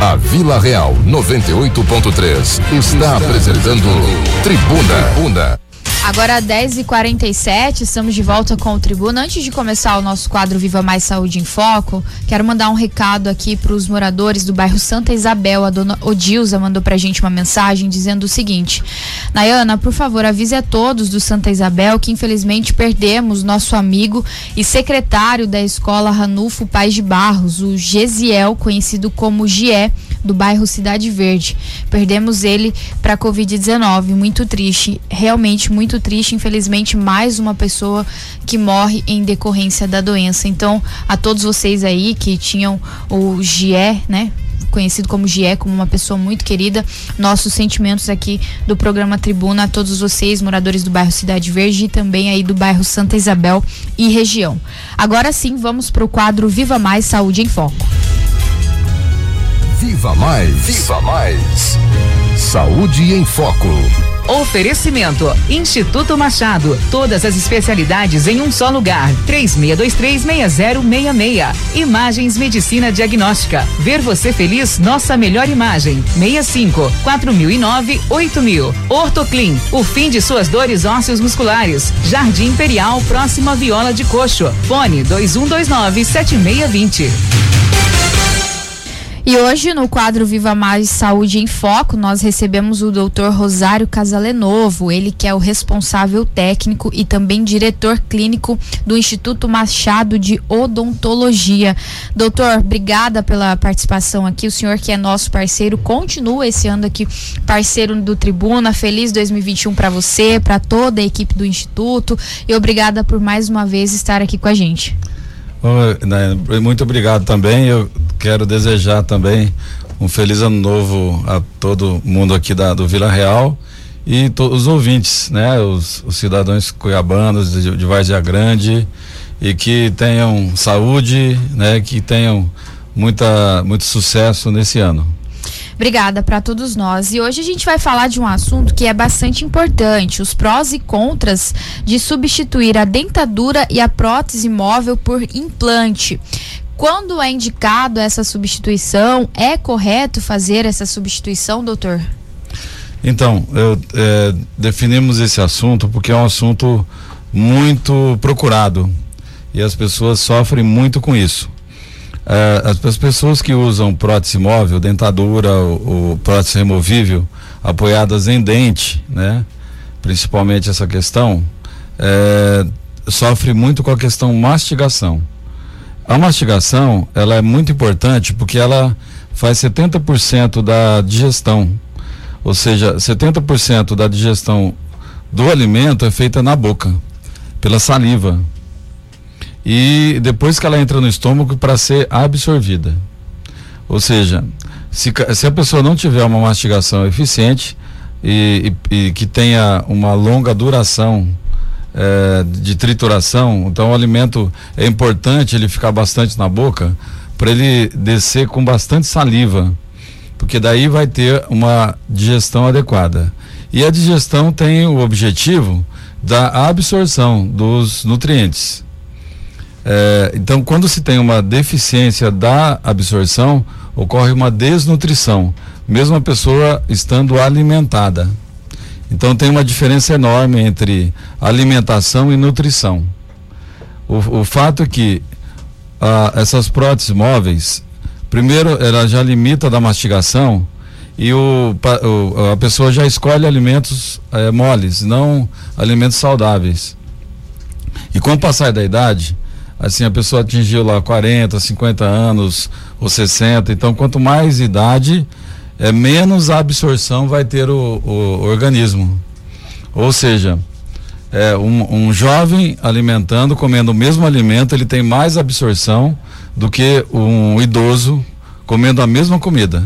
A Vila Real 98.3 está apresentando Tribuna. Tribuna. Agora 10h47, estamos de volta com o Tribuna. Antes de começar o nosso quadro Viva Mais Saúde em Foco, quero mandar um recado aqui para os moradores do bairro Santa Isabel. A dona Odilza mandou para a gente uma mensagem dizendo o seguinte: Nayana, por favor, avise a todos do Santa Isabel que infelizmente perdemos nosso amigo e secretário da escola Ranulfo Paz de Barros, o Gesiel, conhecido como Gié do bairro Cidade Verde. Perdemos ele para a Covid-19. Muito triste, realmente muito triste. Infelizmente, mais uma pessoa que morre em decorrência da doença. Então, a todos vocês aí que tinham o GIE, né? conhecido como GIE, como uma pessoa muito querida. Nossos sentimentos aqui do programa Tribuna a todos vocês, moradores do bairro Cidade Verde e também aí do bairro Santa Isabel e região. Agora sim, vamos para o quadro Viva Mais Saúde em Foco. Viva Mais. Viva Mais. Saúde em Foco. Oferecimento Instituto Machado, todas as especialidades em um só lugar. 36236066. Imagens Medicina Diagnóstica. Ver você feliz, nossa melhor imagem. 65 4009 8000. Ortoclin, o fim de suas dores ósseos musculares. Jardim Imperial, próximo à Viola de Coxo. Fone 2129 7620. E hoje, no quadro Viva Mais Saúde em Foco, nós recebemos o doutor Rosário Casalenovo, ele que é o responsável técnico e também diretor clínico do Instituto Machado de Odontologia. Doutor, obrigada pela participação aqui. O senhor que é nosso parceiro, continua esse ano aqui parceiro do Tribuna. Feliz 2021 para você, para toda a equipe do Instituto e obrigada por mais uma vez estar aqui com a gente. Né, muito obrigado também. Eu quero desejar também um feliz ano novo a todo mundo aqui da, do Vila Real e os ouvintes, né? Os, os cidadãos cuiabanos de, de Grande e que tenham saúde, né? Que tenham muita, muito sucesso nesse ano. Obrigada para todos nós. E hoje a gente vai falar de um assunto que é bastante importante: os prós e contras de substituir a dentadura e a prótese móvel por implante. Quando é indicado essa substituição, é correto fazer essa substituição, doutor? Então, eu, é, definimos esse assunto porque é um assunto muito procurado e as pessoas sofrem muito com isso. É, as, as, pessoas que usam prótese móvel, dentadura, o, o prótese removível, apoiadas em dente, né? Principalmente essa questão, é, sofre muito com a questão mastigação. A mastigação, ela é muito importante porque ela faz 70% da digestão. Ou seja, 70% da digestão do alimento é feita na boca, pela saliva e depois que ela entra no estômago para ser absorvida. Ou seja, se, se, a pessoa não tiver uma mastigação eficiente e, e, e que tenha uma longa duração é, de trituração, então o alimento é importante ele ficar bastante na boca para ele descer com bastante saliva, porque daí vai ter uma digestão adequada. E a digestão tem o objetivo da absorção dos nutrientes. É, então, quando se tem uma deficiência da absorção, ocorre uma desnutrição, mesmo a pessoa estando alimentada. Então, tem uma diferença enorme entre alimentação e nutrição. O, o fato é que essas próteses móveis, primeiro, ela já limita da mastigação e o, o, a pessoa já escolhe alimentos é, moles, não alimentos saudáveis. E com o passar da idade, assim, a pessoa atingiu lá 40, 50 anos ou 60, então quanto mais idade, é, menos absorção vai ter o, o organismo. Ou seja, é, um, um, jovem alimentando, comendo o mesmo alimento, ele tem mais absorção do que um idoso comendo a mesma comida.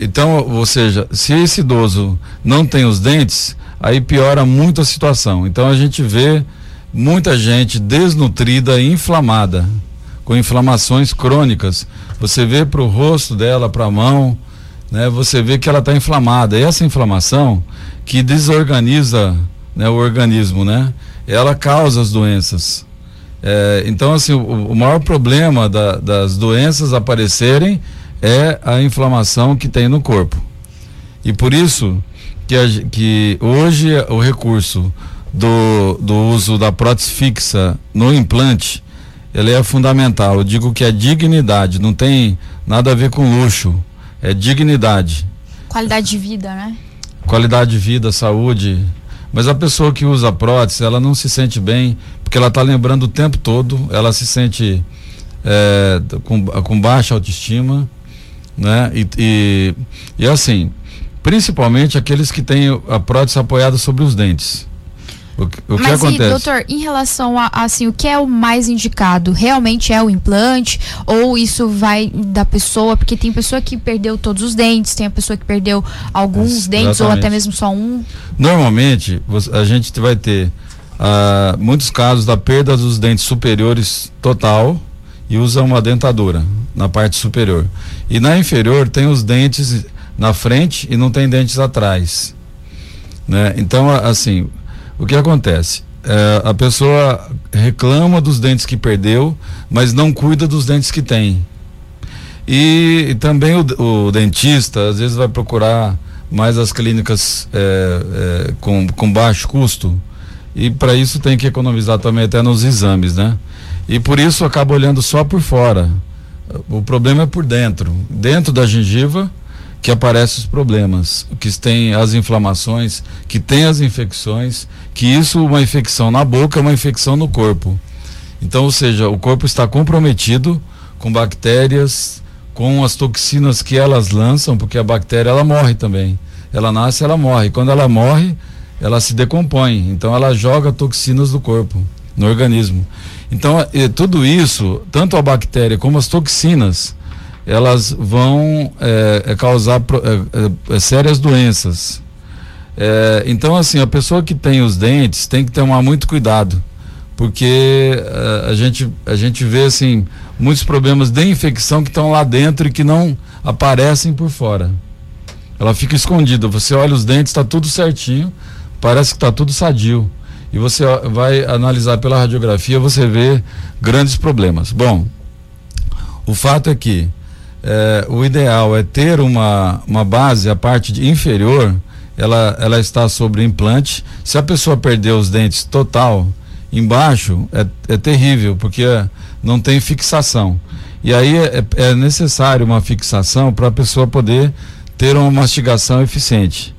Então, ou seja, se esse idoso não tem os dentes, aí piora muito a situação. Então a gente vê muita gente desnutrida e inflamada, com inflamações crônicas. Você vê para o rosto dela, para a mão, né? Você vê que ela está inflamada. E essa inflamação que desorganiza né, o organismo, né? Ela causa as doenças. É, então, assim, o, o maior problema da, das doenças aparecerem é a inflamação que tem no corpo. E por isso que, a, que hoje o recurso do, do uso da prótese fixa no implante, ele é fundamental. Eu digo que é dignidade, não tem nada a ver com luxo, é dignidade. Qualidade de vida, né? Qualidade de vida, saúde. Mas a pessoa que usa prótese, ela não se sente bem, porque ela está lembrando o tempo todo, ela se sente é, com, com baixa autoestima, né? E, e, e assim, principalmente aqueles que têm a prótese apoiada sobre os dentes. O, o Mas que acontece? E, doutor, em relação a assim, o que é o mais indicado? Realmente é o implante ou isso vai da pessoa? Porque tem pessoa que perdeu todos os dentes, tem a pessoa que perdeu alguns Exatamente. dentes ou até mesmo só um. Normalmente, a gente vai ter uh, muitos casos da perda dos dentes superiores total e usa uma dentadura na parte superior. E na inferior tem os dentes na frente e não tem dentes atrás. Né? Então, assim, o que acontece? É, a pessoa reclama dos dentes que perdeu, mas não cuida dos dentes que tem. E, e também o, o, dentista às vezes vai procurar mais as clínicas é, é, com, com baixo custo e para isso tem que economizar também até nos exames, né? E por isso acaba olhando só por fora. O problema é por dentro. Dentro da gengiva que aparecem os problemas, que tem as inflamações, que tem as infecções, que isso uma infecção na boca é uma infecção no corpo. Então, ou seja, o corpo está comprometido com bactérias, com as toxinas que elas lançam, porque a bactéria ela morre também. Ela nasce, ela morre. Quando ela morre, ela se decompõe. Então ela joga toxinas do corpo, no organismo. Então, tudo isso, tanto a bactéria como as toxinas, elas vão é, é causar é, é, sérias doenças. É, então, assim, a pessoa que tem os dentes tem que tomar muito cuidado, porque é, a, gente, a gente vê, assim, muitos problemas de infecção que estão lá dentro e que não aparecem por fora. Ela fica escondida. Você olha os dentes, está tudo certinho, parece que está tudo sadio. E você vai analisar pela radiografia, você vê grandes problemas. Bom, o fato é que é, o ideal é ter uma, uma base, a parte de inferior, ela, ela está sobre implante. Se a pessoa perder os dentes total, embaixo, é, é terrível, porque não tem fixação. E aí é, é necessário uma fixação para a pessoa poder ter uma mastigação eficiente.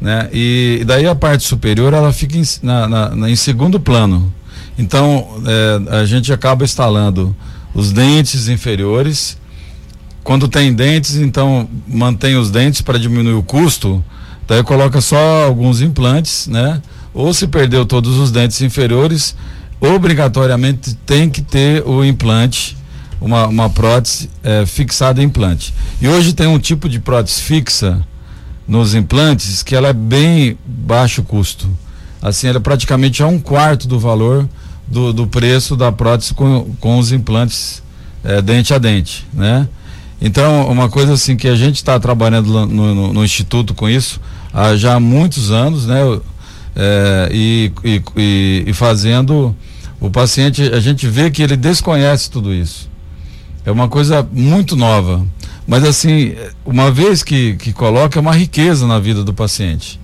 Né? E, e daí a parte superior ela fica em, na, na, em segundo plano. Então é, a gente acaba instalando os dentes inferiores quando tem dentes, então mantém os dentes para diminuir o custo, daí coloca só alguns implantes, né? Ou se perdeu todos os dentes inferiores, obrigatoriamente tem que ter o implante, uma, uma prótese é, fixada em implante. E hoje tem um tipo de prótese fixa nos implantes que ela é bem baixo custo. Assim, ela é praticamente a um quarto do valor do, do preço da prótese com, com os implantes é, dente a dente, né? Então, uma coisa assim que a gente está trabalhando no, no, no, Instituto com isso há já muitos anos, né? É, e, e, e, fazendo o paciente, a gente vê que ele desconhece tudo isso. É uma coisa muito nova. Mas assim, uma vez que, que coloca, é uma riqueza na vida do paciente.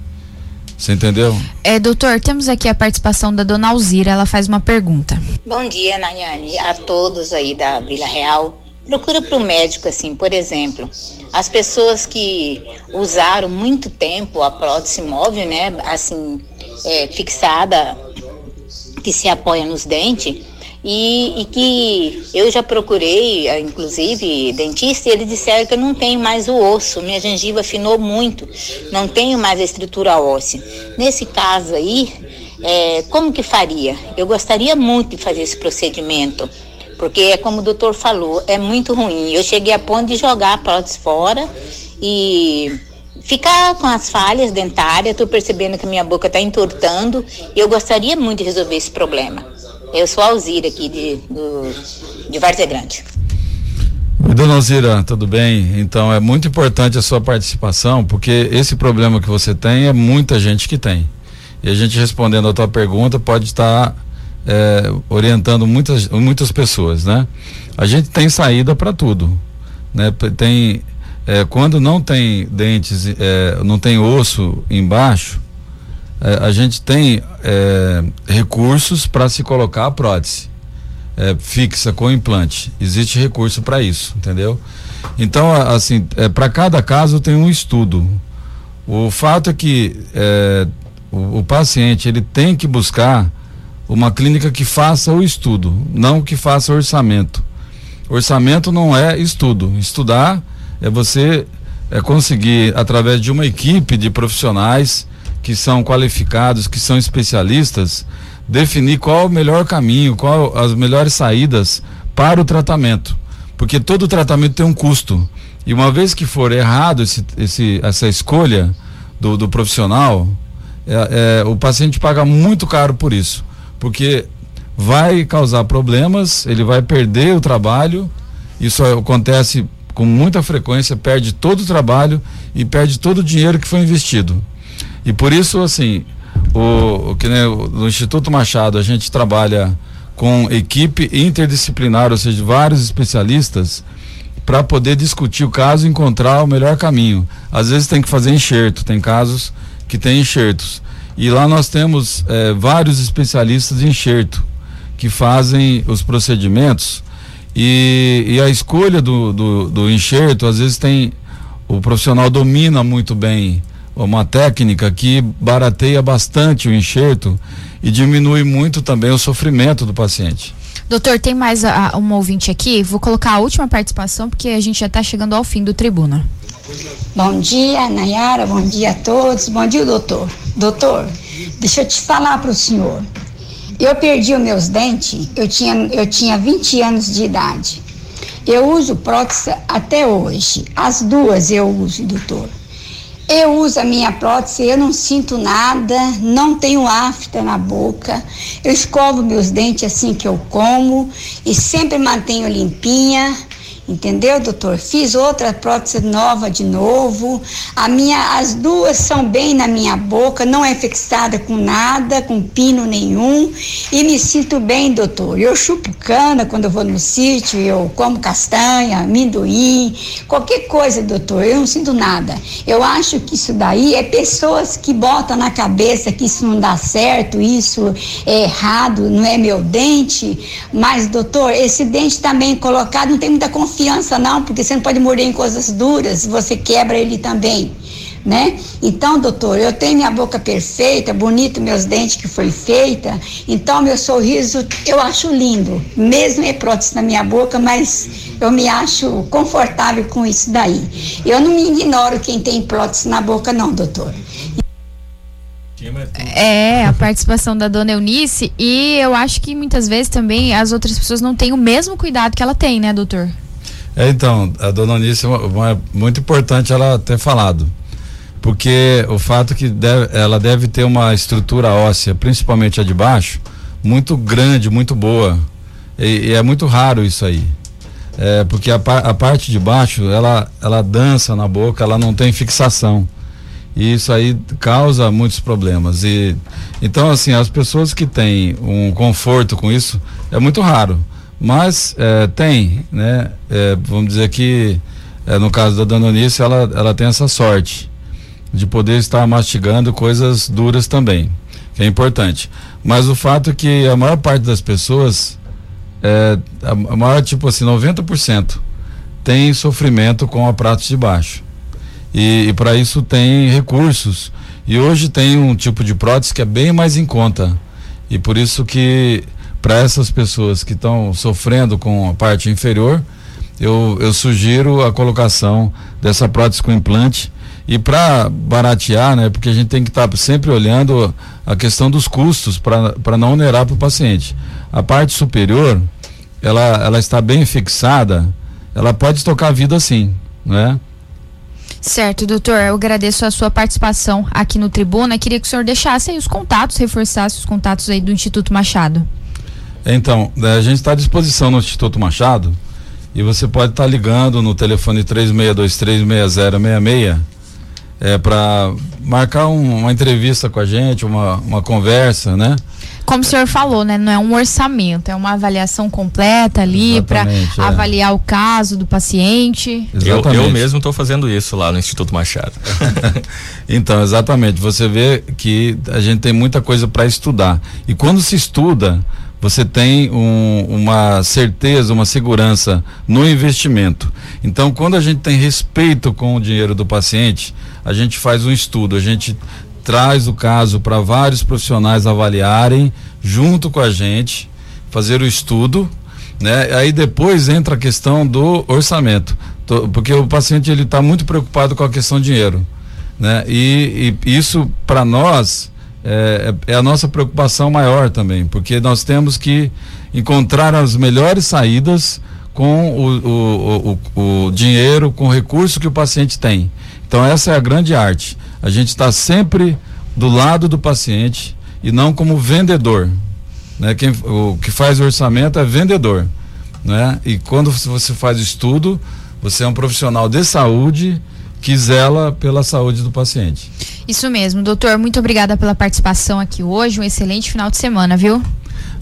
Você entendeu? É, doutor, temos aqui a participação da dona Alzira, ela faz uma pergunta. Bom dia, Nayane, a todos aí da Vila Real procura para o médico, assim, por exemplo, as pessoas que usaram muito tempo a prótese móvel, né, assim, é, fixada, que se apoia nos dentes, e, e, que eu já procurei, é, inclusive, dentista, e eles disseram que eu não tenho mais o osso, minha gengiva afinou muito, não tenho mais a estrutura óssea. Nesse caso aí, é, como que faria? Eu gostaria muito de fazer esse procedimento porque é como o doutor falou, é muito ruim. Eu cheguei a ponto de jogar a prótese fora e ficar com as falhas dentárias. Estou percebendo que minha boca está entortando eu gostaria muito de resolver esse problema. Eu sou a Alzira aqui de, do, de Várzea Grande. Dona Alzira, tudo bem? Então é muito importante a sua participação, porque esse problema que você tem é muita gente que tem. E a gente respondendo a tua pergunta pode estar é, orientando muitas, muitas pessoas, né? A gente tem saída para tudo, né? Tem é, quando não tem dentes, é, não tem osso embaixo, é, a gente tem é, recursos para se colocar a prótese é, fixa com implante. Existe recurso para isso, entendeu? Então, assim, para cada caso tem um estudo. O fato é que o, o paciente ele tem que buscar uma clínica que faça o estudo, não que faça orçamento. Orçamento não é estudo. Estudar é você é conseguir, através de uma equipe de profissionais que são qualificados, que são especialistas, definir qual o melhor caminho, qual as melhores saídas para o tratamento. Porque todo tratamento tem um custo. E uma vez que for errado esse, esse, essa escolha do, do profissional, é, é, o paciente paga muito caro por isso porque vai causar problemas, ele vai perder o trabalho. Isso acontece com muita frequência, perde todo o trabalho e perde todo o dinheiro que foi investido. E por isso, assim, o, o que né, no Instituto Machado a gente trabalha com equipe interdisciplinar, ou seja, vários especialistas para poder discutir o caso e encontrar o melhor caminho. Às vezes tem que fazer enxerto, tem casos que tem enxertos. E lá nós temos eh, vários especialistas em enxerto que fazem os procedimentos e, e a escolha do, do, do enxerto, às vezes tem. O profissional domina muito bem uma técnica que barateia bastante o enxerto e diminui muito também o sofrimento do paciente. Doutor, tem mais a, uma ouvinte aqui. Vou colocar a última participação porque a gente já está chegando ao fim do tribuna. Bom dia, Nayara. Bom dia a todos. Bom dia, doutor. Doutor, deixa eu te falar para o senhor. Eu perdi os meus dentes, eu tinha, eu tinha 20 anos de idade. Eu uso prótese até hoje. As duas eu uso, doutor. Eu uso a minha prótese, eu não sinto nada, não tenho afta na boca. Eu escovo meus dentes assim que eu como e sempre mantenho limpinha. Entendeu, doutor? Fiz outra prótese nova de novo. A minha, as duas são bem na minha boca, não é fixada com nada, com pino nenhum. E me sinto bem, doutor. Eu chupo cana quando eu vou no sítio, eu como castanha, amendoim, qualquer coisa, doutor. Eu não sinto nada. Eu acho que isso daí é pessoas que botam na cabeça que isso não dá certo, isso é errado, não é meu dente. Mas, doutor, esse dente também colocado não tem muita confiança confiança não, porque você não pode morder em coisas duras, você quebra ele também, né? Então, doutor, eu tenho minha boca perfeita, bonito meus dentes que foi feita, então meu sorriso eu acho lindo, mesmo é prótese na minha boca, mas eu me acho confortável com isso daí. Eu não me ignoro quem tem prótese na boca não, doutor. É, a participação da dona Eunice e eu acho que muitas vezes também as outras pessoas não têm o mesmo cuidado que ela tem, né, doutor? É, então, a dona Onice, é muito importante ela ter falado. Porque o fato que deve, ela deve ter uma estrutura óssea, principalmente a de baixo, muito grande, muito boa. E, e é muito raro isso aí. É, porque a, a, parte de baixo, ela, ela dança na boca, ela não tem fixação. E isso aí causa muitos problemas. E, então, assim, as pessoas que têm um conforto com isso, é muito raro. Mas é, tem, né? É, vamos dizer que é, no caso da Danonice, ela, ela tem essa sorte de poder estar mastigando coisas duras também, que é importante. Mas o fato é que a maior parte das pessoas, é, a, a maior, tipo assim, 90% tem sofrimento com a prato de baixo. E, e para isso tem recursos. E hoje tem um tipo de prótese que é bem mais em conta. E por isso que para essas pessoas que estão sofrendo com a parte inferior, eu, eu sugiro a colocação dessa prótese com implante e para baratear, né, porque a gente tem que estar tá sempre olhando a questão dos custos para não onerar para o paciente. A parte superior, ela, ela está bem fixada, ela pode tocar a vida sim, né? Certo, doutor, eu agradeço a sua participação aqui no Tribuna. Queria que o senhor deixasse aí os contatos, reforçasse os contatos aí do Instituto Machado. Então, a gente está à disposição no Instituto Machado e você pode estar tá ligando no telefone 36236066 é, para marcar um, uma entrevista com a gente, uma, uma conversa, né? Como o senhor falou, né? Não é um orçamento, é uma avaliação completa ali para é. avaliar o caso do paciente. Eu, eu, mesmo estou fazendo isso lá no Instituto Machado. então, exatamente. Você vê que a gente tem muita coisa para estudar. E quando se estuda, você tem um, uma certeza, uma segurança no investimento. Então, quando a gente tem respeito com o dinheiro do paciente, a gente faz um estudo, a gente traz o caso para vários profissionais avaliarem junto com a gente, fazer o estudo, né? Aí depois entra a questão do orçamento, porque o paciente ele está muito preocupado com a questão dinheiro, né? E, e isso para nós é, é, a nossa preocupação maior também, porque nós temos que encontrar as melhores saídas com o, o, o, o dinheiro, com o recurso que o paciente tem. Então essa é a grande arte. A gente está sempre do lado do paciente e não como vendedor. Né? Quem, o que faz o orçamento é vendedor. Né? E quando você faz estudo, você é um profissional de saúde que zela pela saúde do paciente. Isso mesmo, doutor. Muito obrigada pela participação aqui hoje. Um excelente final de semana, viu?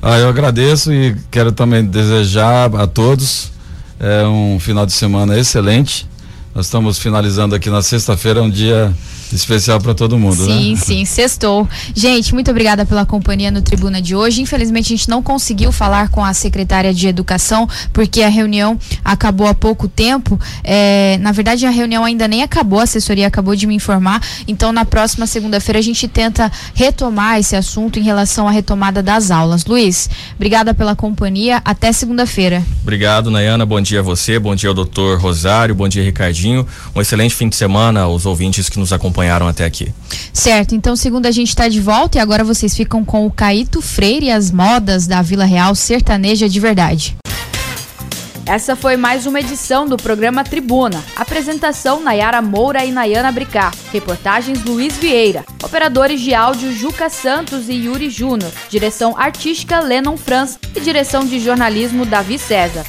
Ah, eu agradeço e quero também desejar a todos é, um final de semana excelente. Nós estamos finalizando aqui na sexta-feira, um dia especial para todo mundo, sim, né? Sim, sim, sextou. Gente, muito obrigada pela companhia no Tribuna de hoje. Infelizmente a gente não conseguiu falar com a secretária de Educação porque a reunião acabou há pouco tempo. É, na verdade a reunião ainda nem acabou, a assessoria acabou de me informar. Então na próxima segunda-feira a gente tenta retomar esse assunto em relação à retomada das aulas. Luiz, obrigada pela companhia. Até segunda-feira. Obrigado, Nayana. Bom dia a você, bom dia ao doutor Rosário, bom dia, Ricardinho. Um excelente fim de semana aos ouvintes que nos acompanham acompanharam até aqui. Certo, então segunda a gente está de volta e agora vocês ficam com o Caíto Freire e as modas da Vila Real Sertaneja de Verdade. Essa foi mais uma edição do programa Tribuna. Apresentação Nayara Moura e Nayana Bricar. Reportagens Luiz Vieira. Operadores de áudio Juca Santos e Yuri Júnior. Direção artística Lennon Franz e direção de jornalismo Davi César.